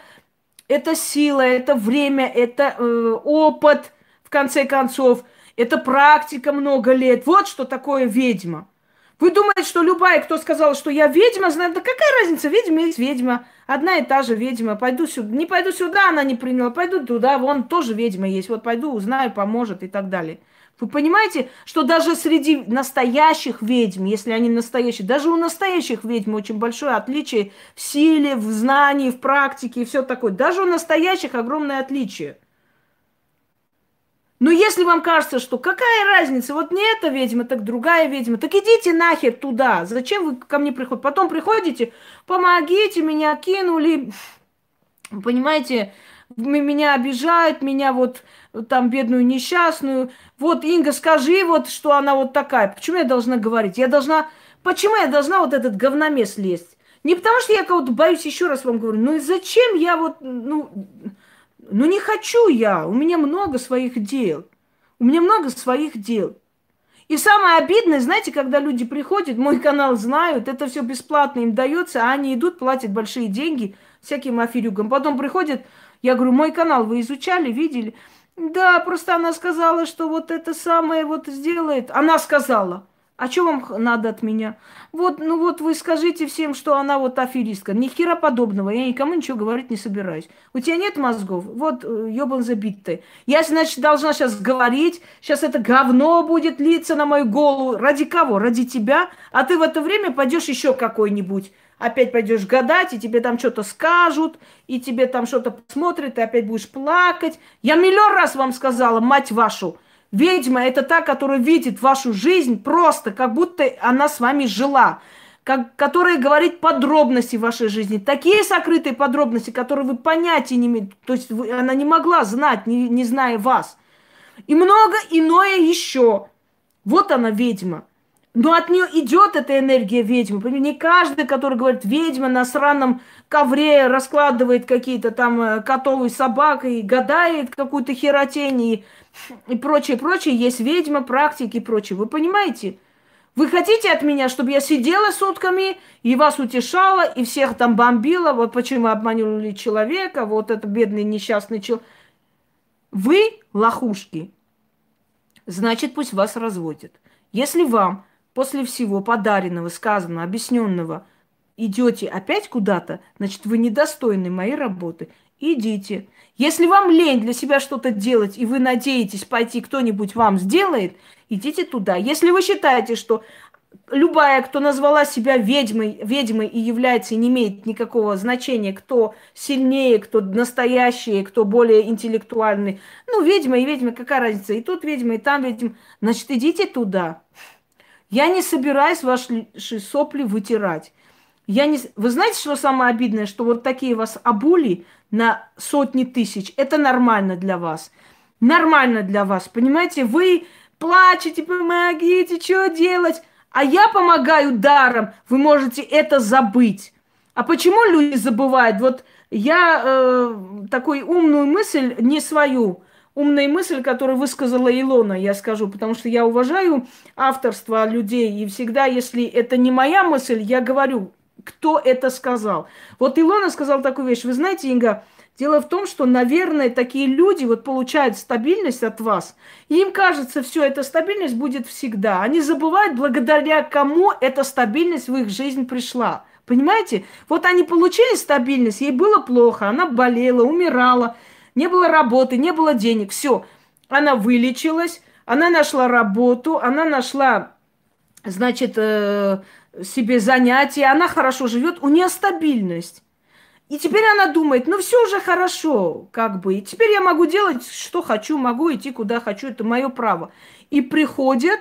это сила, это время, это э, опыт, в конце концов. Это практика много лет. Вот что такое ведьма. Вы думаете, что любая, кто сказал, что я ведьма, знает, да какая разница, ведьма есть ведьма. Одна и та же ведьма. Пойду сюда. Не пойду сюда, она не приняла. Пойду туда, вон тоже ведьма есть. Вот пойду, узнаю, поможет и так далее. Вы понимаете, что даже среди настоящих ведьм, если они настоящие, даже у настоящих ведьм очень большое отличие в силе, в знании, в практике и все такое. Даже у настоящих огромное отличие. Но если вам кажется, что какая разница, вот не эта ведьма, так другая ведьма, так идите нахер туда. Зачем вы ко мне приходите? Потом приходите, помогите, меня кинули. Понимаете, меня обижают, меня вот там бедную несчастную. Вот, Инга, скажи вот, что она вот такая. Почему я должна говорить? Я должна... Почему я должна вот этот говномес лезть? Не потому что я кого-то боюсь, еще раз вам говорю, ну и зачем я вот, ну, ну не хочу я, у меня много своих дел. У меня много своих дел. И самое обидное, знаете, когда люди приходят, мой канал знают, это все бесплатно им дается, а они идут, платят большие деньги всяким аферюгам. Потом приходят, я говорю, мой канал вы изучали, видели? Да, просто она сказала, что вот это самое вот сделает. Она сказала. А что вам надо от меня? Вот, ну вот вы скажите всем, что она вот аферистка. Ни хера подобного. Я никому ничего говорить не собираюсь. У тебя нет мозгов? Вот ебан забитый. Я, значит, должна сейчас говорить. Сейчас это говно будет литься на мою голову. Ради кого? Ради тебя? А ты в это время пойдешь еще какой-нибудь. Опять пойдешь гадать, и тебе там что-то скажут, и тебе там что-то посмотрят, и опять будешь плакать. Я миллион раз вам сказала, мать вашу, Ведьма – это та, которая видит вашу жизнь просто, как будто она с вами жила, как, которая говорит подробности вашей жизни. Такие сокрытые подробности, которые вы понятия не имеете. То есть вы, она не могла знать, не, не зная вас. И много иное еще. Вот она ведьма. Но от нее идет эта энергия ведьмы. Не каждый, который говорит, ведьма на сраном ковре раскладывает какие-то там э, котовые собак и гадает какую-то херотень и, и прочее, прочее. Есть ведьма, практики и прочее. Вы понимаете? Вы хотите от меня, чтобы я сидела сутками и вас утешала, и всех там бомбила, вот почему обманули человека, вот это бедный несчастный человек. Вы лохушки. Значит, пусть вас разводят. Если вам после всего подаренного, сказанного, объясненного, идете опять куда-то, значит, вы недостойны моей работы. Идите. Если вам лень для себя что-то делать, и вы надеетесь пойти, кто-нибудь вам сделает, идите туда. Если вы считаете, что любая, кто назвала себя ведьмой, ведьмой и является, и не имеет никакого значения, кто сильнее, кто настоящий, кто более интеллектуальный. Ну, ведьма и ведьма, какая разница? И тут ведьма, и там ведьма. Значит, идите туда. Я не собираюсь ваши сопли вытирать. Я не... Вы знаете, что самое обидное? Что вот такие вас обули на сотни тысяч. Это нормально для вас. Нормально для вас. Понимаете, вы плачете, помогите, что делать? А я помогаю даром. Вы можете это забыть. А почему люди забывают? Вот я э, такой умную мысль, не свою, умная мысль, которую высказала Илона, я скажу, потому что я уважаю авторство людей, и всегда, если это не моя мысль, я говорю, кто это сказал. Вот Илона сказал такую вещь. Вы знаете, Инга, дело в том, что, наверное, такие люди вот получают стабильность от вас, и им кажется, все, эта стабильность будет всегда. Они забывают, благодаря кому эта стабильность в их жизнь пришла. Понимаете? Вот они получили стабильность, ей было плохо, она болела, умирала, не было работы, не было денег, все. Она вылечилась, она нашла работу, она нашла, значит, э, себе занятие, она хорошо живет, у нее стабильность. И теперь она думает, ну все уже хорошо, как бы. И теперь я могу делать, что хочу, могу идти куда хочу, это мое право. И приходят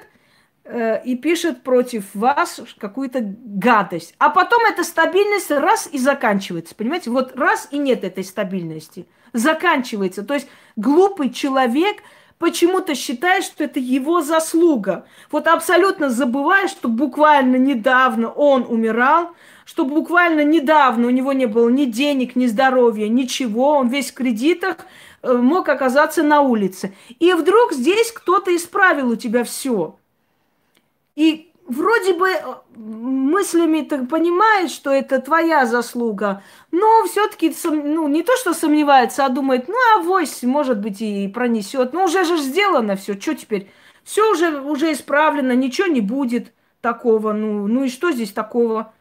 Э, и пишет против вас какую-то гадость. А потом эта стабильность раз и заканчивается. Понимаете? Вот раз и нет этой стабильности. Заканчивается. То есть глупый человек почему-то считает, что это его заслуга. Вот абсолютно забывая, что буквально недавно он умирал, что буквально недавно у него не было ни денег, ни здоровья, ничего, он весь в кредитах, э, мог оказаться на улице. И вдруг здесь кто-то исправил у тебя все. И вроде бы э, мыслями ты понимаешь, что это твоя заслуга, но все-таки ну, не то, что сомневается, а думает, ну, авось, может быть, и пронесет. Ну, уже же сделано все, что теперь? Все уже, уже исправлено, ничего не будет такого. Ну, ну и что здесь такого?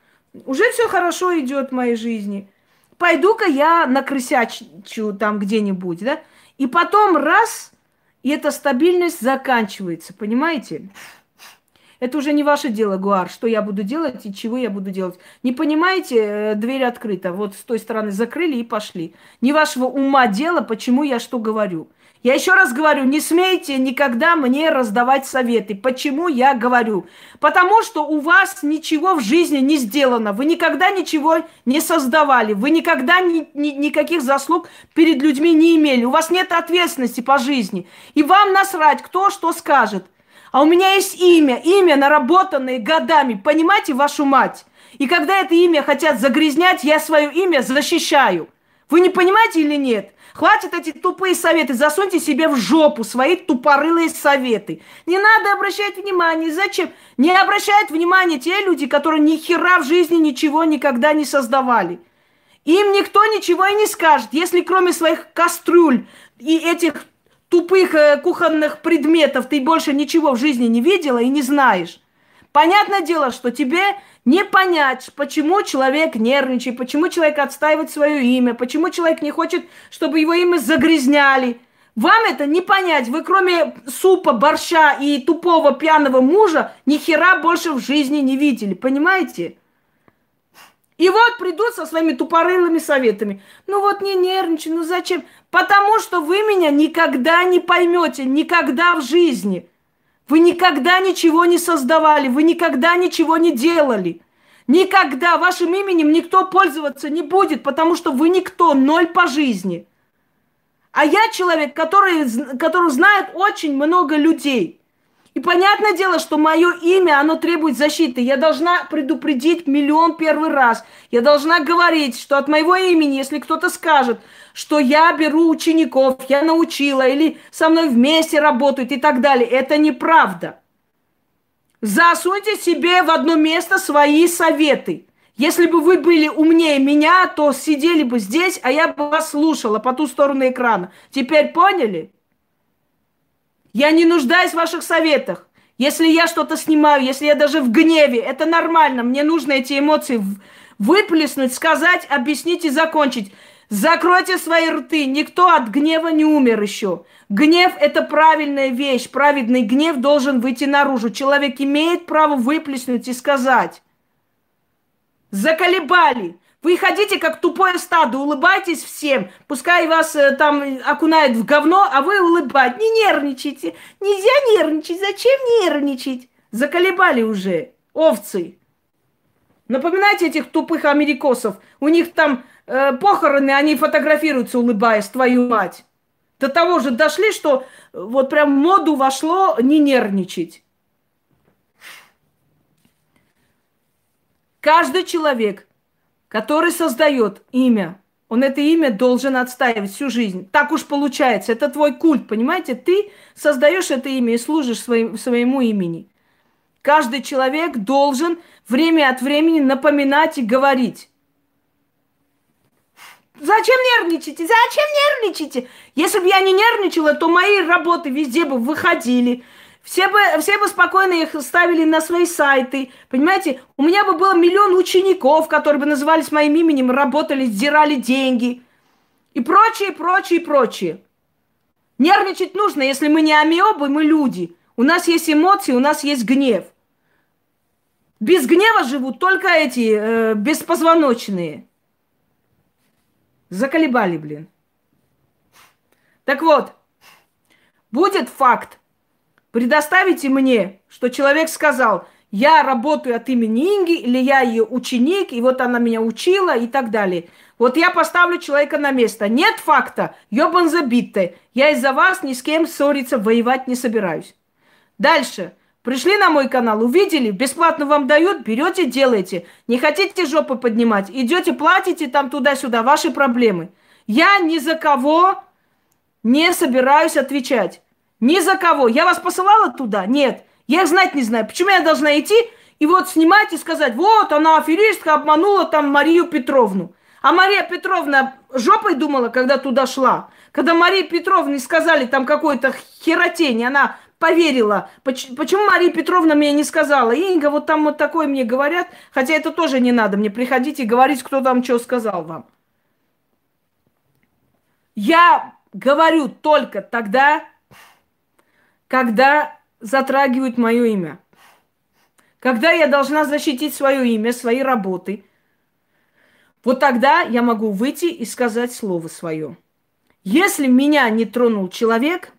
Уже все хорошо идет в моей жизни. Пойду-ка я накрысячу там где-нибудь, да? И потом раз, и эта стабильность заканчивается, понимаете? Это уже не ваше дело, Гуар, что я буду делать и чего я буду делать. Не понимаете, э, дверь открыта. Вот с той стороны закрыли и пошли. Не вашего ума дело, почему я что говорю. Я еще раз говорю, не смейте никогда мне раздавать советы. Почему я говорю? Потому что у вас ничего в жизни не сделано. Вы никогда ничего не создавали. Вы никогда ни, ни, никаких заслуг перед людьми не имели. У вас нет ответственности по жизни. И вам насрать, кто что скажет. А у меня есть имя, имя, наработанное годами. Понимаете, вашу мать? И когда это имя хотят загрязнять, я свое имя защищаю. Вы не понимаете или нет? Хватит эти тупые советы, засуньте себе в жопу свои тупорылые советы. Не надо обращать внимание. Зачем? Не обращают внимания те люди, которые ни хера в жизни ничего никогда не создавали. Им никто ничего и не скажет, если кроме своих кастрюль и этих тупых э, кухонных предметов ты больше ничего в жизни не видела и не знаешь. Понятное дело, что тебе не понять, почему человек нервничает, почему человек отстаивает свое имя, почему человек не хочет, чтобы его имя загрязняли. Вам это не понять. Вы кроме супа, борща и тупого пьяного мужа ни хера больше в жизни не видели. Понимаете? И вот придут со своими тупорылыми советами. Ну вот не нервничай, ну зачем? Потому что вы меня никогда не поймете, никогда в жизни. Вы никогда ничего не создавали, вы никогда ничего не делали. Никогда вашим именем никто пользоваться не будет, потому что вы никто, ноль по жизни. А я человек, который, который знает очень много людей – и понятное дело, что мое имя, оно требует защиты. Я должна предупредить миллион первый раз. Я должна говорить, что от моего имени, если кто-то скажет, что я беру учеников, я научила, или со мной вместе работают и так далее, это неправда. Засуньте себе в одно место свои советы. Если бы вы были умнее меня, то сидели бы здесь, а я бы вас слушала по ту сторону экрана. Теперь поняли? Я не нуждаюсь в ваших советах. Если я что-то снимаю, если я даже в гневе, это нормально. Мне нужно эти эмоции выплеснуть, сказать, объяснить и закончить. Закройте свои рты. Никто от гнева не умер еще. Гнев – это правильная вещь. Праведный гнев должен выйти наружу. Человек имеет право выплеснуть и сказать. Заколебали. Вы ходите как тупое стадо, улыбайтесь всем. Пускай вас э, там окунают в говно, а вы улыбать. Не нервничайте. Нельзя нервничать. Зачем нервничать? Заколебали уже овцы. Напоминайте этих тупых америкосов. У них там э, похороны, они фотографируются, улыбаясь, твою мать. До того же дошли, что вот прям в моду вошло не нервничать. Каждый человек – который создает имя, он это имя должен отстаивать всю жизнь. Так уж получается. Это твой культ, понимаете? Ты создаешь это имя и служишь своим, своему имени. Каждый человек должен время от времени напоминать и говорить. Зачем нервничаете? Зачем нервничаете? Если бы я не нервничала, то мои работы везде бы выходили. Все бы, все бы спокойно их ставили на свои сайты. Понимаете, у меня бы было миллион учеников, которые бы назывались моим именем, работали, сдирали деньги. И прочее, прочее, прочее. Нервничать нужно, если мы не амиобы, мы люди. У нас есть эмоции, у нас есть гнев. Без гнева живут только эти э, беспозвоночные. Заколебали, блин. Так вот, будет факт, Предоставите мне, что человек сказал, я работаю от имени Инги, или я ее ученик, и вот она меня учила, и так далее. Вот я поставлю человека на место. Нет факта, ёбан забитый. Я из-за вас ни с кем ссориться, воевать не собираюсь. Дальше. Пришли на мой канал, увидели, бесплатно вам дают, берете, делаете. Не хотите жопу поднимать, идете, платите там туда-сюда, ваши проблемы. Я ни за кого не собираюсь отвечать. Ни за кого. Я вас посылала туда? Нет. Я их знать не знаю. Почему я должна идти и вот снимать и сказать, вот она аферистка, обманула там Марию Петровну. А Мария Петровна жопой думала, когда туда шла. Когда Марии Петровне сказали там какое-то херотень, она поверила. Почему Мария Петровна мне не сказала? Инга, вот там вот такое мне говорят. Хотя это тоже не надо. Мне приходите и говорить, кто там что сказал вам. Я говорю только тогда, когда затрагивают мое имя. Когда я должна защитить свое имя, свои работы, вот тогда я могу выйти и сказать слово свое. Если меня не тронул человек,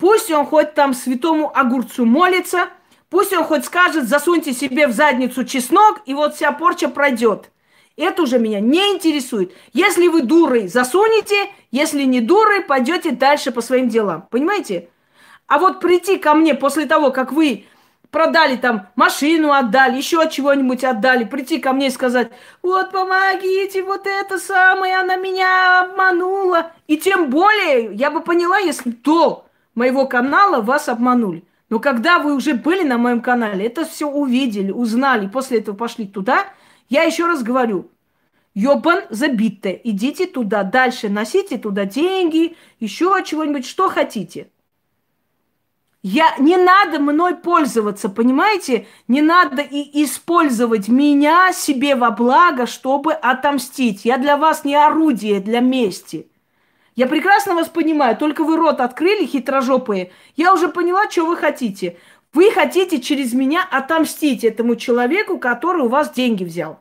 пусть он хоть там святому огурцу молится, пусть он хоть скажет, засуньте себе в задницу чеснок, и вот вся порча пройдет. Это уже меня не интересует. Если вы дурой, засунете, если не дурой, пойдете дальше по своим делам. Понимаете? А вот прийти ко мне после того, как вы продали там машину, отдали, еще чего-нибудь отдали, прийти ко мне и сказать, вот помогите, вот это самое, она меня обманула. И тем более, я бы поняла, если до моего канала вас обманули. Но когда вы уже были на моем канале, это все увидели, узнали, после этого пошли туда, я еще раз говорю, Ёбан забитый, идите туда, дальше носите туда деньги, еще чего-нибудь, что хотите. Я, не надо мной пользоваться, понимаете? Не надо и использовать меня себе во благо, чтобы отомстить. Я для вас не орудие для мести. Я прекрасно вас понимаю, только вы рот открыли, хитрожопые. Я уже поняла, что вы хотите. Вы хотите через меня отомстить этому человеку, который у вас деньги взял.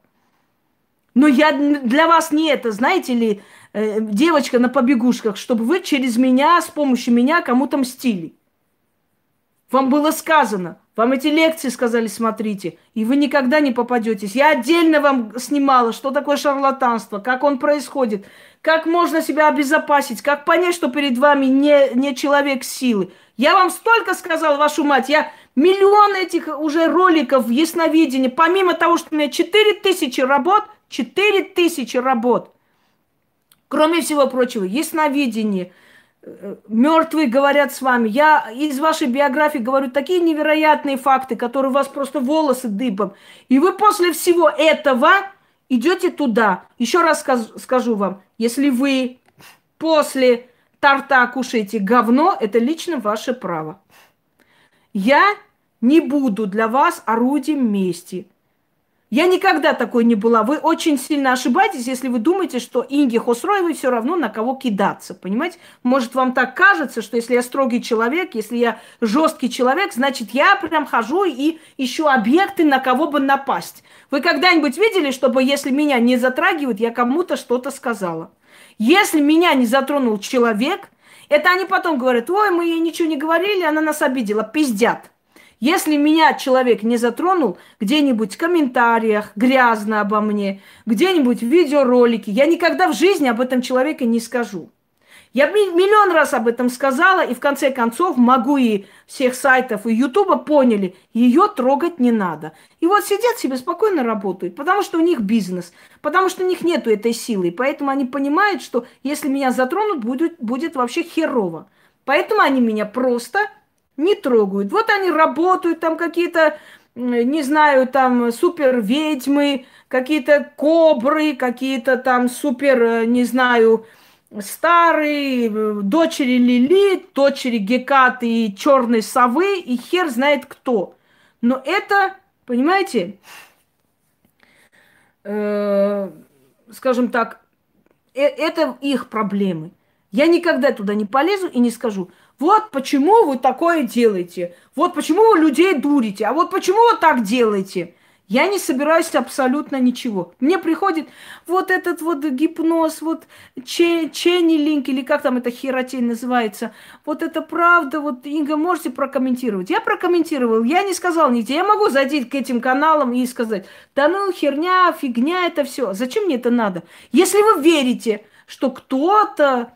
Но я для вас не это, знаете ли, э, девочка на побегушках, чтобы вы через меня, с помощью меня кому-то мстили. Вам было сказано, вам эти лекции сказали, смотрите, и вы никогда не попадетесь. Я отдельно вам снимала, что такое шарлатанство, как он происходит, как можно себя обезопасить, как понять, что перед вами не, не человек силы. Я вам столько сказала, вашу мать, я миллион этих уже роликов в ясновидении, помимо того, что у меня 4 тысячи работ, 4 тысячи работ. Кроме всего прочего, ясновидение – мертвые говорят с вами. Я из вашей биографии говорю такие невероятные факты, которые у вас просто волосы дыбом. И вы после всего этого идете туда. Еще раз скажу вам, если вы после торта кушаете говно, это лично ваше право. Я не буду для вас орудием мести. Я никогда такой не была. Вы очень сильно ошибаетесь, если вы думаете, что Инге Хосроевой все равно на кого кидаться. Понимаете? Может, вам так кажется, что если я строгий человек, если я жесткий человек, значит, я прям хожу и ищу объекты, на кого бы напасть. Вы когда-нибудь видели, чтобы если меня не затрагивают, я кому-то что-то сказала? Если меня не затронул человек, это они потом говорят, ой, мы ей ничего не говорили, она нас обидела. Пиздят. Если меня человек не затронул, где-нибудь в комментариях грязно обо мне, где-нибудь в видеоролике, я никогда в жизни об этом человеке не скажу. Я миллион раз об этом сказала, и в конце концов могу и всех сайтов и Ютуба поняли, ее трогать не надо. И вот сидят себе спокойно работают, потому что у них бизнес, потому что у них нету этой силы, поэтому они понимают, что если меня затронут, будет, будет вообще херово. Поэтому они меня просто не трогают. Вот они работают, там какие-то, не знаю, там супер ведьмы, какие-то кобры, какие-то там супер, э, не знаю, старые, э, дочери Лили, дочери Гекаты и черной совы, и хер знает кто. Но это, понимаете, э, скажем так, э, это их проблемы. Я никогда туда не полезу и не скажу, вот почему вы такое делаете, вот почему вы людей дурите, а вот почему вы так делаете. Я не собираюсь абсолютно ничего. Мне приходит вот этот вот гипноз, вот ченнилинг, или как там это херотень называется. Вот это правда, вот, Инга, можете прокомментировать? Я прокомментировал, я не сказал нигде. Я могу зайти к этим каналам и сказать, да ну, херня, фигня, это все. Зачем мне это надо? Если вы верите, что кто-то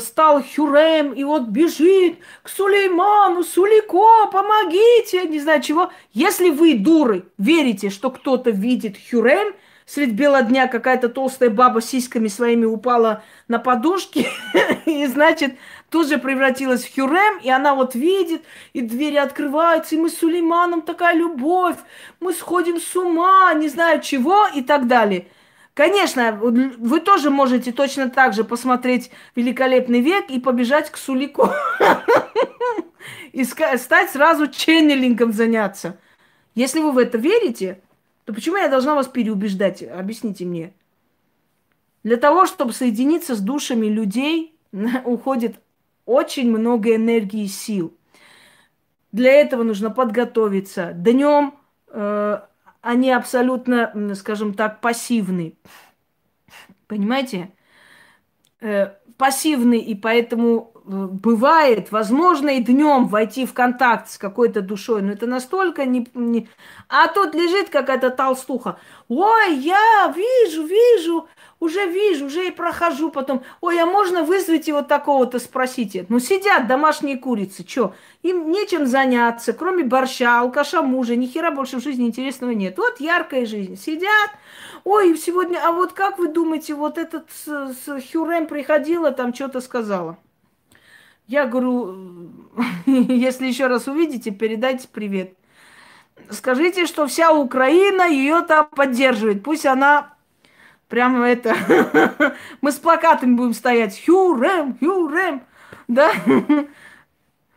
стал Хюрем и вот бежит к Сулейману, Сулико, помогите, не знаю чего. Если вы, дуры, верите, что кто-то видит Хюрем, средь бела дня какая-то толстая баба сиськами своими упала на подушки, (laughs) и, значит, тут же превратилась в Хюрем, и она вот видит, и двери открываются, и мы с Сулейманом такая любовь, мы сходим с ума, не знаю чего, и так далее – Конечно, вы тоже можете точно так же посмотреть «Великолепный век» и побежать к Сулику. И стать сразу ченнелингом заняться. Если вы в это верите, то почему я должна вас переубеждать? Объясните мне. Для того, чтобы соединиться с душами людей, (laughs) уходит очень много энергии и сил. Для этого нужно подготовиться. Днем э, они абсолютно, скажем так, пассивны. Понимаете? Э, пассивны, и поэтому э, бывает, возможно, и днем войти в контакт с какой-то душой, но это настолько не, не... А тут лежит какая-то толстуха. Ой, я вижу, вижу, уже вижу, уже и прохожу потом. Ой, а можно вызвать его такого-то, спросите. Ну, сидят домашние курицы, что? Им нечем заняться, кроме борща, алкаша мужа, ни хера больше в жизни интересного нет. Вот яркая жизнь. Сидят, ой, сегодня, а вот как вы думаете, вот этот с, с Хюрем приходила, там что-то сказала? Я говорю, (laughs) если еще раз увидите, передайте привет. Скажите, что вся Украина ее там поддерживает. Пусть она Прямо это... (laughs) Мы с плакатами будем стоять. Хюрем, Хюрем. Да? (laughs)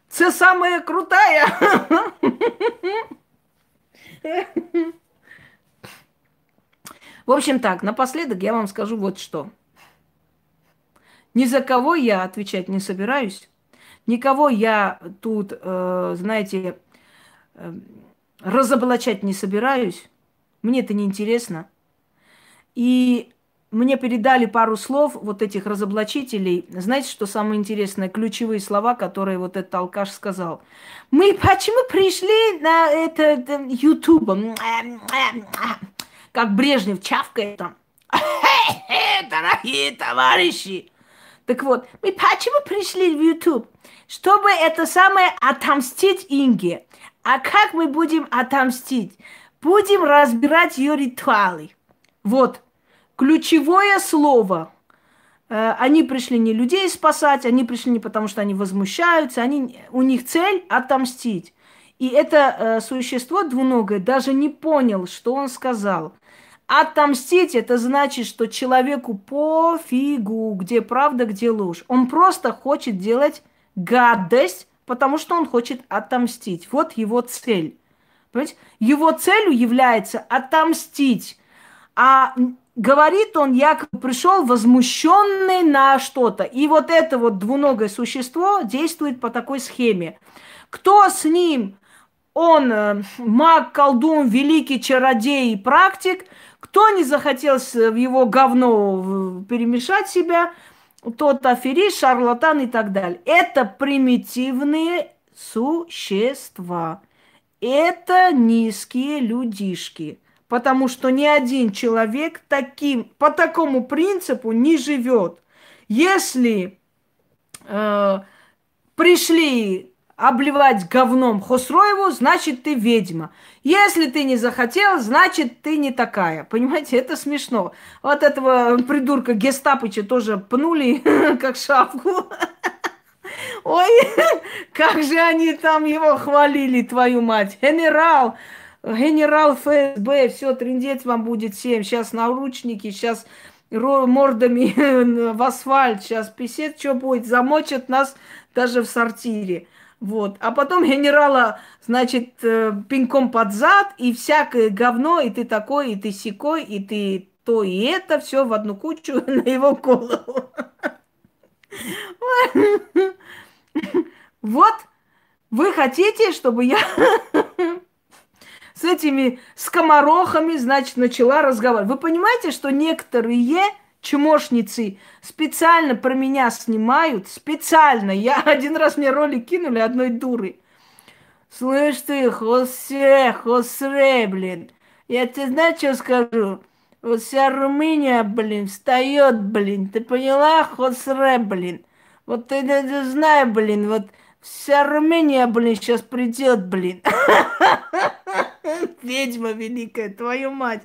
Це самая крутая. (laughs) В общем так, напоследок я вам скажу вот что. Ни за кого я отвечать не собираюсь. Никого я тут, э, знаете, э, разоблачать не собираюсь. Мне это не интересно. И мне передали пару слов вот этих разоблачителей. Знаете, что самое интересное? Ключевые слова, которые вот этот алкаш сказал. Мы почему пришли на это YouTube? Как Брежнев чавкает там. (laughs) Дорогие товарищи! Так вот, мы почему пришли в YouTube? Чтобы это самое отомстить Инге. А как мы будем отомстить? Будем разбирать ее ритуалы. Вот, ключевое слово. Э, они пришли не людей спасать, они пришли не потому, что они возмущаются, они, у них цель отомстить. И это э, существо двуногое даже не понял, что он сказал. Отомстить это значит, что человеку пофигу, где правда, где ложь. Он просто хочет делать гадость, потому что он хочет отомстить. Вот его цель. Понимаете? Его целью является отомстить. А говорит он, якобы пришел возмущенный на что-то. И вот это вот двуногое существо действует по такой схеме. Кто с ним? Он э, маг, колдун, великий чародей и практик. Кто не захотел в его говно перемешать себя, тот аферист, шарлатан и так далее. Это примитивные существа. Это низкие людишки потому что ни один человек таким, по такому принципу не живет. Если э, пришли обливать говном Хосроеву, значит, ты ведьма. Если ты не захотел, значит, ты не такая. Понимаете, это смешно. Вот этого придурка Гестапыча тоже пнули, (laughs) как шапку. (laughs) Ой, (laughs) как же они там его хвалили, твою мать. Генерал, генерал ФСБ, все, трендец вам будет всем. Сейчас наручники, сейчас мордами (laughs) в асфальт, сейчас писет, что будет, замочат нас даже в сортире. Вот. А потом генерала, значит, э, пинком под зад, и всякое говно, и ты такой, и ты секой, и ты то и это, все в одну кучу (laughs) на его голову. (laughs) Вот, вы хотите, чтобы я с этими скоморохами, значит, начала разговаривать. Вы понимаете, что некоторые чмошницы специально про меня снимают, специально. Я (laughs) один раз мне ролик кинули одной дуры. Слышь ты, Хосе, Хосре, блин, я тебе знаешь, что скажу? Вот вся Румыния, блин, встает, блин, ты поняла, Хосре, блин? Вот ты, ты, ты знай, блин, вот вся Румыния, блин, сейчас придет, блин. (laughs) (laughs) Ведьма великая, твою мать.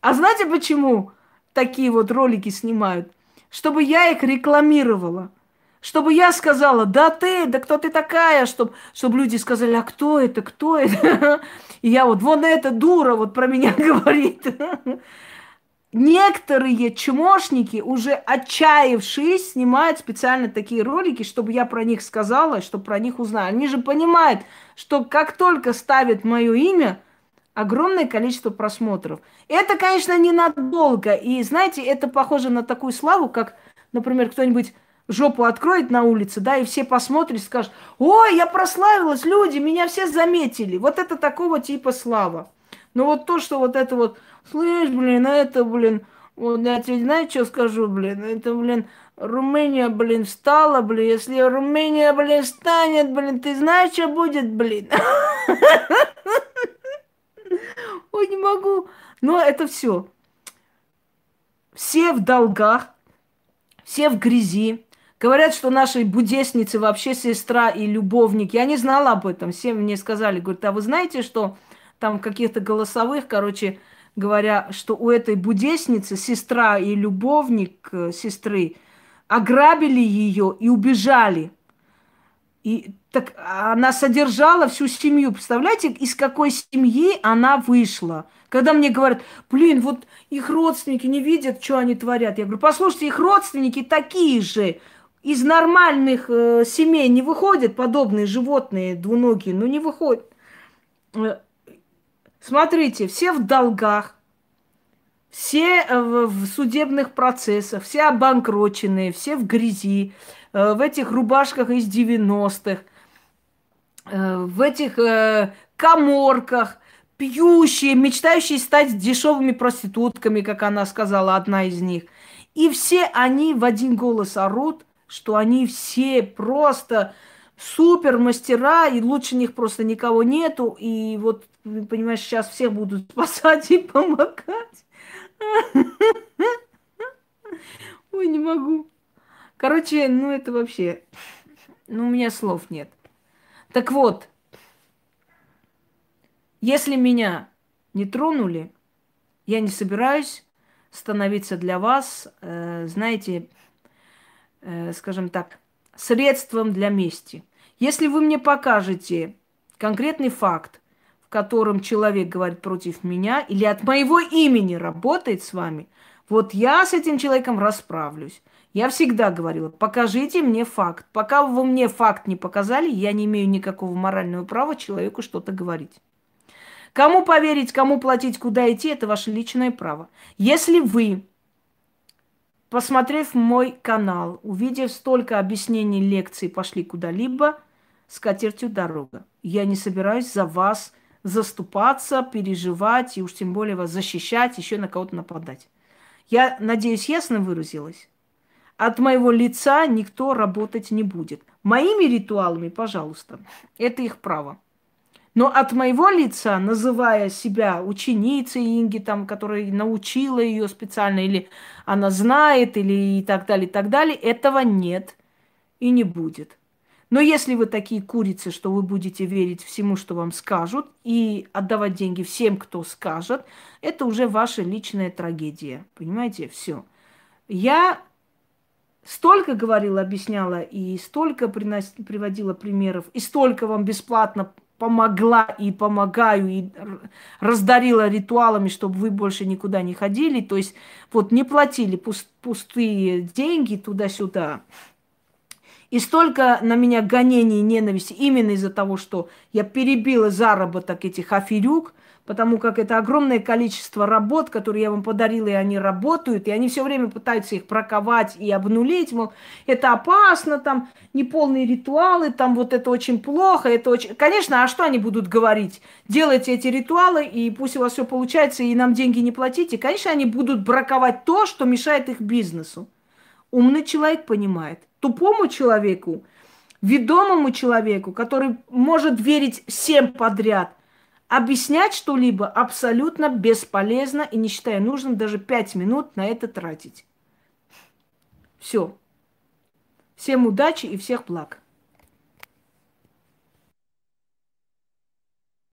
А знаете почему? такие вот ролики снимают, чтобы я их рекламировала. Чтобы я сказала, да ты, да кто ты такая, чтобы, чтобы люди сказали, а кто это, кто это? (laughs) И я вот, вон эта дура вот про меня (laughs) говорит. Некоторые чмошники, уже отчаявшись, снимают специально такие ролики, чтобы я про них сказала, чтобы про них узнали. Они же понимают, что как только ставят мое имя, огромное количество просмотров. Это, конечно, ненадолго. И, знаете, это похоже на такую славу, как, например, кто-нибудь жопу откроет на улице, да, и все посмотрят скажут, ой, я прославилась, люди, меня все заметили. Вот это такого типа слава. Но вот то, что вот это вот, слышь, блин, это, блин, вот я тебе знаешь, что скажу, блин, это, блин, Румыния, блин, встала, блин, если Румыния, блин, встанет, блин, ты знаешь, что будет, блин? (laughs) Ой, не могу. Но это все. Все в долгах, все в грязи. Говорят, что нашей будесницы вообще сестра и любовник. Я не знала об этом. Все мне сказали, говорят, а вы знаете, что там в каких-то голосовых, короче говоря, что у этой будесницы сестра и любовник э, сестры ограбили ее и убежали. И так она содержала всю семью. Представляете, из какой семьи она вышла? Когда мне говорят, блин, вот их родственники не видят, что они творят. Я говорю, послушайте, их родственники такие же. Из нормальных э, семей не выходят подобные животные двуногие, ну не выходят. Смотрите, все в долгах, все э, в судебных процессах, все обанкроченные, все в грязи, э, в этих рубашках из 90-х, э, в этих коморках, пьющие, мечтающие стать дешевыми проститутками, как она сказала, одна из них. И все они в один голос орут, что они все просто супер мастера, и лучше них просто никого нету. И вот, понимаешь, сейчас всех будут (laughs) спасать и помогать. (laughs) Ой, не могу. Короче, ну это вообще... Ну, у меня слов нет. Так вот, если меня не тронули, я не собираюсь становиться для вас, э, знаете, э, скажем так, средством для мести. Если вы мне покажете конкретный факт, которым человек говорит против меня или от моего имени работает с вами, вот я с этим человеком расправлюсь. Я всегда говорила, покажите мне факт. Пока вы мне факт не показали, я не имею никакого морального права человеку что-то говорить. Кому поверить, кому платить, куда идти, это ваше личное право. Если вы, посмотрев мой канал, увидев столько объяснений, лекций, пошли куда-либо, с катертью дорога. Я не собираюсь за вас заступаться, переживать и уж тем более вас защищать, еще на кого-то нападать. Я надеюсь, ясно выразилась. От моего лица никто работать не будет. Моими ритуалами, пожалуйста, это их право. Но от моего лица, называя себя ученицей Инги, там, которая научила ее специально, или она знает, или и так далее, и так далее, этого нет. и не будет. Но если вы такие курицы, что вы будете верить всему, что вам скажут, и отдавать деньги всем, кто скажет, это уже ваша личная трагедия. Понимаете? Все. Я столько говорила, объясняла, и столько принос... приводила примеров, и столько вам бесплатно помогла и помогаю, и раздарила ритуалами, чтобы вы больше никуда не ходили. То есть вот не платили пуст... пустые деньги туда-сюда. И столько на меня гонений и ненависти именно из-за того, что я перебила заработок этих аферюк, потому как это огромное количество работ, которые я вам подарила, и они работают, и они все время пытаются их проковать и обнулить, мол, это опасно, там, неполные ритуалы, там, вот это очень плохо, это очень... Конечно, а что они будут говорить? Делайте эти ритуалы, и пусть у вас все получается, и нам деньги не платите. Конечно, они будут браковать то, что мешает их бизнесу. Умный человек понимает – тупому человеку, ведомому человеку, который может верить всем подряд, объяснять что-либо абсолютно бесполезно и не считая нужным даже пять минут на это тратить. Все. Всем удачи и всех благ.